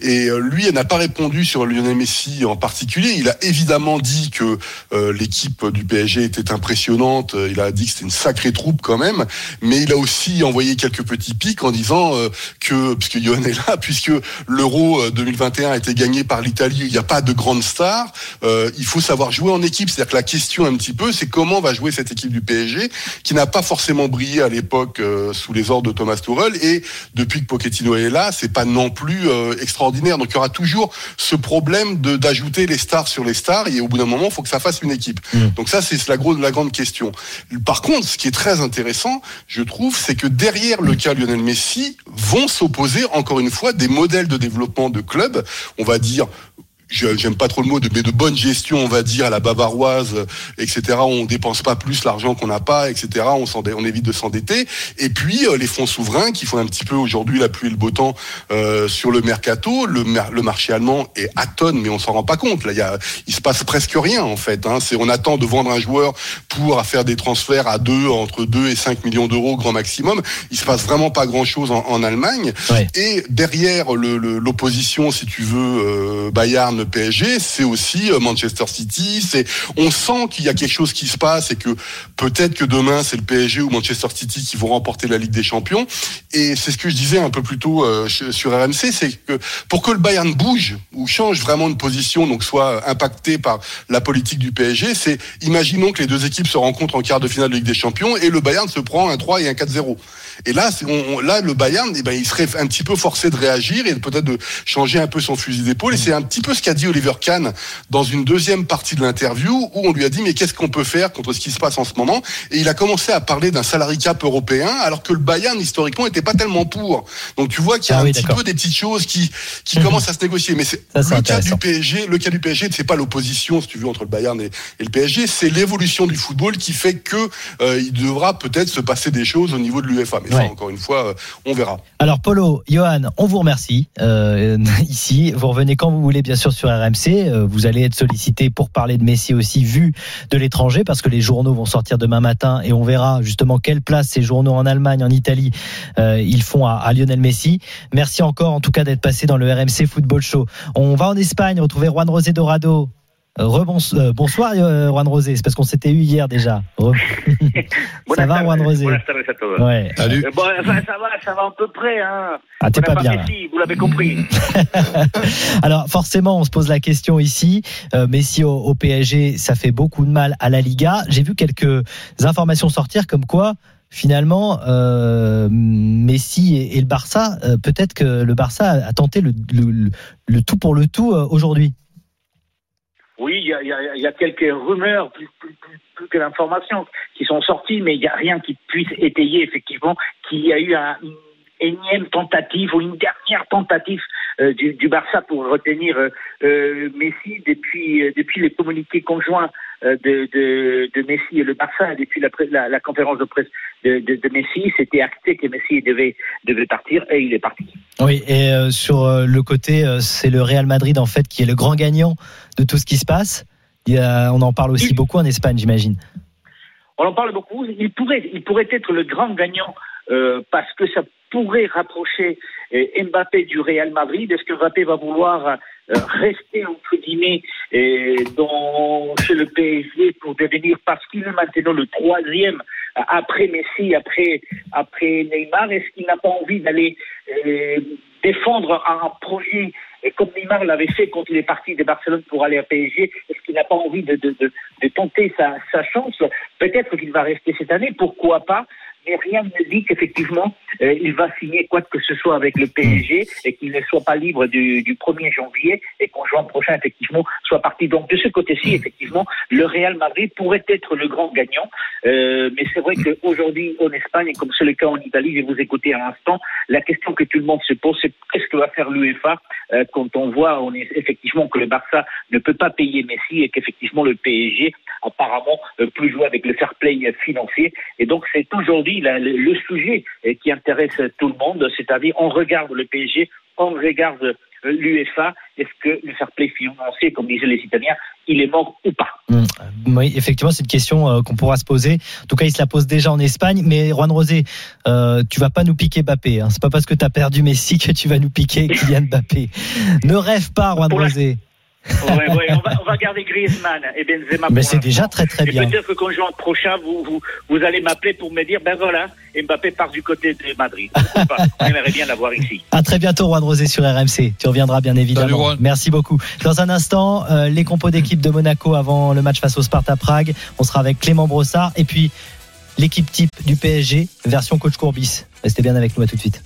Et euh, lui, elle n'a pas répondu sur Lionel Messi en particulier. Il a évidemment dit que euh, l'équipe du PSG était impressionnante. Il a dit que c'était une sacrée troupe quand même, mais il a aussi envoyé quelques petits pics en disant euh, que, puisque Johan est là, puisque l'Euro euh, 2021 a été gagné par l'Italie, il n'y a pas de grande star. Euh, il faut savoir jouer en équipe. C'est-à-dire que la question un petit peu, c'est comment va jouer cette équipe du PSG qui n'a pas forcément brillé à l'époque euh, sous les ordres de Thomas Tuchel et depuis que Pochettino est là, c'est pas non plus euh, extraordinaire. Donc il y aura toujours ce problème de d'ajouter les stars sur les stars et au bout d'un moment, il faut que ça fasse une équipe. Donc ça, c'est la, grande question. Par contre, ce qui est très intéressant, je trouve, c'est que derrière le cas Lionel Messi vont s'opposer encore une fois des modèles de développement de clubs, on va dire j'aime pas trop le mot de mais de bonne gestion on va dire à la bavaroise euh, etc on dépense pas plus l'argent qu'on n'a pas etc on on évite de s'endetter. Et puis euh, les fonds souverains qui font un petit peu aujourd'hui la pluie et le beau temps euh, sur le mercato le, mer- le marché allemand est à tonnes mais on s'en rend pas compte. Là il y a il se passe presque rien en fait hein. c'est on attend de vendre un joueur pour faire des transferts à deux entre 2 et 5 millions d'euros grand maximum. Il se passe vraiment pas grand chose en, en Allemagne. Et derrière le- le- l'opposition, si tu veux, euh, Bayern PSG, c'est aussi euh, Manchester City. C'est, on sent qu'il y a quelque chose qui se passe et que peut-être que demain c'est le PSG ou Manchester City qui vont remporter la Ligue des Champions. Et c'est ce que je disais un peu plus tôt euh, sur RMC, c'est que pour que le Bayern bouge ou change vraiment de position, donc soit impacté par la politique du PSG, c'est imaginons que les deux équipes se rencontrent en quart de finale de Ligue des Champions et le Bayern se prend un 3 et un 4-0. Et là, on- là, le Bayern, eh ben, il serait un petit peu forcé de réagir et peut-être de changer un peu son fusil d'épaule. Et c'est un petit peu ce qu'a dit Oliver Kahn dans une deuxième partie de l'interview où on lui a dit mais qu'est-ce qu'on peut faire contre ce qui se passe en ce moment? Et il a commencé à parler d'un salary cap européen alors que le Bayern historiquement était pas tellement pour. Donc tu vois qu'il y a Ah un oui, petit peu des petites choses qui qui commencent à se négocier. Mais c'est le cas du PSG. Le cas du PSG, c'est pas l'opposition si tu veux entre le Bayern et, et le PSG, c'est l'évolution du football qui fait que euh, il devra peut-être se passer des choses au niveau de l'UEFA. Mais ça, encore une fois, euh, on verra. Alors Polo, Johan, on vous remercie euh, ici. Vous revenez quand vous voulez, bien sûr, sur RMC. Euh, vous allez être sollicité pour parler de Messi aussi, vu de l'étranger, parce que les journaux vont sortir demain matin et on verra justement quelle place ces journaux en Allemagne, en Italie, euh, ils font à, à Lionel Messi. Merci encore, en tout cas, d'être passé dans le RMC Football Show. On va en Espagne retrouver Juan Rosé Dorado. Euh, rebons- euh, bonsoir euh, Juan Rosé, c'est parce qu'on s'était eu hier déjà. Re- ça va Juan Rosé. Ouais. Euh, bon, ça, ça va, ça va à peu près. Hein. Ah, t'es pas bien. Messi, vous l'avez compris. Alors forcément, on se pose la question ici. Euh, Messi au, au PSG, ça fait beaucoup de mal à la Liga. J'ai vu quelques informations sortir comme quoi. Finalement, euh, Messi et, et le Barça, euh, peut-être que le Barça a, a tenté le, le- le- le tout pour le tout euh, aujourd'hui. Oui, il y a, y a- y a quelques rumeurs, plus, plus, plus- plus que d'informations qui sont sorties, mais il n'y a rien qui puisse étayer effectivement qu'il y a eu un- une énième tentative ou une dernière tentative euh, du, du Barça pour retenir euh, euh, Messi depuis, euh, depuis les communiqués conjoints de, de, de Messi et le Barça, depuis la, pré- la, la conférence de presse de, Messi, c'était acté que Messi devait, devait partir et il est parti. Oui, et euh, sur euh, le côté, euh, c'est le Real Madrid en fait qui est le grand gagnant de tout ce qui se passe. Il y a- on en parle aussi beaucoup en Espagne, j'imagine. On en parle beaucoup. Il pourrait, il pourrait être le grand gagnant euh, parce que ça pourrait rapprocher euh, Mbappé du Real Madrid. Est-ce que Mbappé va vouloir euh, rester entre guillemets euh, dans, chez le PSG pour devenir parce qu'il est maintenant le troisième euh, après Messi, après après Neymar. Est-ce qu'il n'a pas envie d'aller euh, défendre un projet et comme Neymar l'avait fait quand il est parti de Barcelone pour aller à PSG, est-ce qu'il n'a pas envie de, de, de, de tenter sa, sa chance? Peut-être qu'il va rester cette année, pourquoi pas mais rien ne dit qu'effectivement, euh, il va signer quoi que ce soit avec le PSG et qu'il ne soit pas libre du, du 1er janvier et qu'en juin prochain, effectivement, soit parti. Donc, de ce côté-ci, effectivement, le Real Madrid pourrait être le grand gagnant. Euh, mais c'est vrai qu'aujourd'hui, en Espagne, et comme c'est le cas en Italie, je vais vous écouter à l'instant, la question que tout le monde se pose, c'est qu'est-ce que va faire l'UEFA euh, quand on voit on est, effectivement que le Barça ne peut pas payer Messi et qu'effectivement le PSG apparemment peut jouer avec le fair play financier. Et donc c'est aujourd'hui la- le, le sujet euh, qui intéresse tout le monde, c'est-à-dire on regarde le PSG, on regarde euh, l'UEFA, est-ce que le fair play financier, comme disaient les Italiens, il est mort ou pas? Oui, effectivement, c'est une question euh, qu'on pourra se poser. En tout cas, il se la pose déjà en Espagne. Mais Juan Rosé, euh, tu vas pas nous piquer Mbappé. Hein. C'est pas parce que tu as perdu Messi que tu vas nous piquer Kylian Mbappé. Ne rêve pas, Juan Rosé. Ouais, ouais, on, va, on va garder Griezmann et Benzema. Mais c'est déjà très très Et bien. peut-être que quand juin prochain, vous, vous, vous allez m'appeler pour me dire, ben voilà, Mbappé part du côté de Madrid. Pas On aimerait bien l'avoir ici. À très bientôt, Juan Rosé sur RMC. Tu reviendras bien évidemment. Merci beaucoup. Dans un instant, euh, les compos d'équipe de Monaco avant le match face au Sparta Prague. On sera avec Clément Brossard et puis l'équipe type du PSG, version coach Courbis. Restez bien avec nous à tout de suite.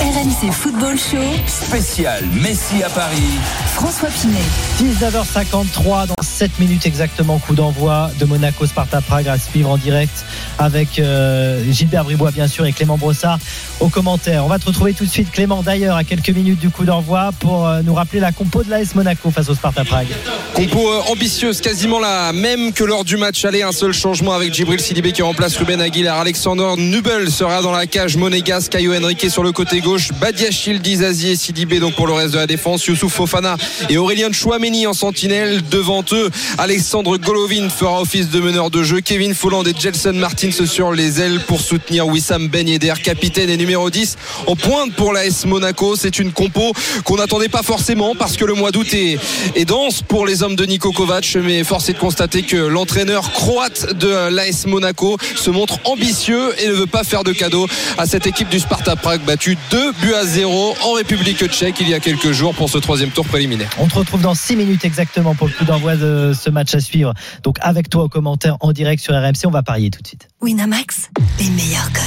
RMC Football Show. Spécial Messi à Paris. François Pinet. 19h53 dans 7 minutes exactement coup d'envoi de Monaco Sparta Prague à suivre en direct avec euh, Gilbert Bribois bien sûr et Clément Brossard aux commentaires. On va te retrouver tout de suite Clément d'ailleurs à quelques minutes du coup d'envoi pour euh, nous rappeler la compo de l'AS Monaco face au Sparta Prague. Compo euh, ambitieuse, quasiment la même que lors du match aller. Un seul changement avec Djibril Sidibé qui remplace Ruben Aguilar. Alexander Nubel sera dans la cage. Monégas, Caio Henrique sur le côté gauche. Badiachil, Dizazi et Sidibé donc pour le reste de la défense. Youssouf Fofana et Aurélien Chouameni en sentinelle. Devant eux, Alexandre Golovin fera office de meneur de jeu. Kevin Folland et Jelson Martins sur les ailes pour soutenir Wissam Ben Yedder, capitaine et numéro 10 en pointe pour l'AS Monaco. C'est une compo qu'on n'attendait pas forcément parce que le mois d'août est, est dense pour les hommes de Niko Kovac. Mais force est de constater que l'entraîneur croate de l'AS Monaco se montre ambitieux et ne veut pas faire de cadeau à cette équipe du Sparta Prague battue 2 buts à 0 en République tchèque il y a quelques jours pour ce troisième tour préliminaire. On te retrouve dans 6 minutes exactement pour le coup d'envoi de ce match à suivre. Donc avec toi aux commentaires en direct sur RMC, on va parier tout de suite. Winamax, les meilleurs cotes.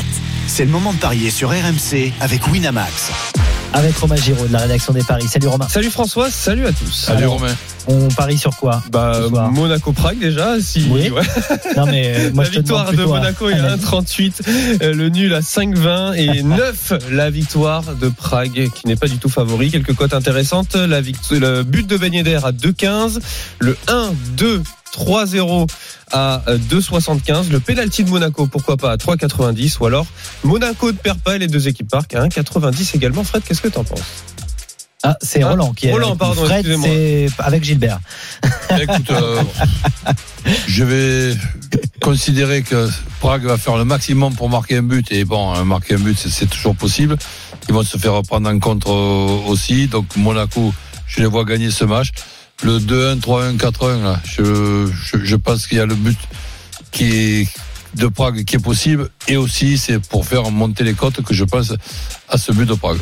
C'est le moment de parier sur RMC avec Winamax. Avec Romain Giraud de la rédaction des paris. Salut Romain. Salut François, salut à tous. Salut Romain. On parie sur quoi Bah Monaco Prague déjà si Oui. ouais. Non mais euh, moi la je victoire de Monaco est à à la- 1,38, euh, le nul à 5,20 et 9 la victoire de Prague qui n'est pas du tout favori. Quelques cotes intéressantes. La vict- le but de Ben Yedder à 2,15, le 1-2. 3-0 à euh, 2,75. Le penalty de Monaco, pourquoi pas à 3,90. Ou alors Monaco ne perd pas et les deux équipes partent à 1,90 également. Fred, qu'est-ce que t'en penses? Ah, c'est Ah, Roland qui est Roland, pardon, Fred, excusez-moi. c'est avec Gilbert. Écoute, euh, je vais considérer que Prague va faire le maximum pour marquer un but. Et bon, euh, marquer un but, c'est- c'est toujours possible. Ils vont se faire prendre en compte euh, aussi. Donc Monaco, je les vois gagner ce match. Le 2-1, 3-1, 4-1, là, je, je, je pense qu'il y a le but qui est de Prague qui est possible. Et aussi, c'est pour faire monter les cotes que je pense à ce but de Prague.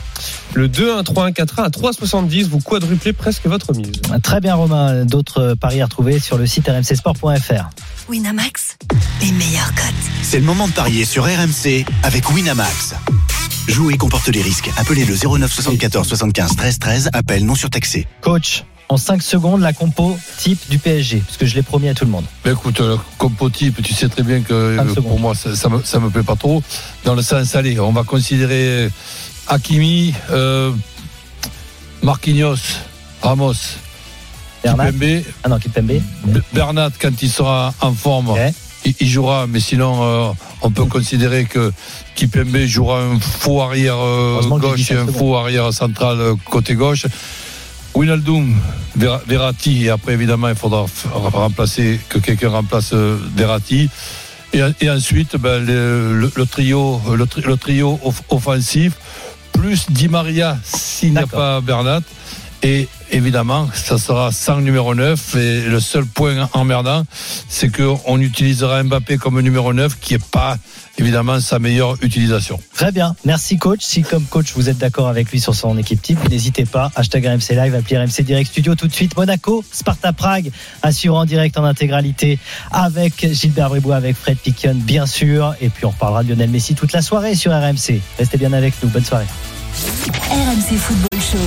Le 2-1, 3-1, 4-1 à 3,70. Vous quadruplez presque votre mise. Très bien Romain. D'autres paris à retrouver sur le site rmcsport.fr. Winamax, les meilleurs cotes. C'est le moment de parier sur RMC avec Winamax. Jouer comporte les risques. Appelez le 09 74 75 13 13. Appel non surtaxé. Coach, en 5 secondes, la compo type du PSG, parce que je l'ai promis à tout le monde. Ben écoute, euh, compo type, tu sais très bien que euh, 30 pour moi, ça, ça, me, ça me plaît pas trop. Dans le sens, allez, on va considérer Hakimi, euh, Marquinhos, Ramos, Bernat? Kipembe. Ah non, Kipembe. Bernat, quand il sera en forme, il, il jouera, mais sinon, euh, on peut considérer que Kipembe jouera un faux arrière euh, gauche et un faux arrière central côté gauche. Winaldum, Ver- Verratti, et après évidemment il faudra remplacer, que quelqu'un remplace euh, Verratti. Et, et ensuite, ben, le, le- le trio, le, tri- le trio off- offensif, plus Di Maria s'il n'y a pas Bernat, et, évidemment, ça sera sans numéro 9. Et le seul point emmerdant, c'est qu'on utilisera Mbappé comme numéro 9, qui n'est pas évidemment sa meilleure utilisation. Très bien, merci coach. Si comme coach vous êtes d'accord avec lui sur son équipe type, n'hésitez pas. Hashtag RMC Live, appli RMC Direct Studio tout de suite. Monaco, Sparta Prague, à suivre en direct en intégralité avec Gilbert Bribois, avec Fred Piquion bien sûr. Et puis on reparlera de Lionel Messi toute la soirée sur RMC. Restez bien avec nous, bonne soirée. RMC Football Show.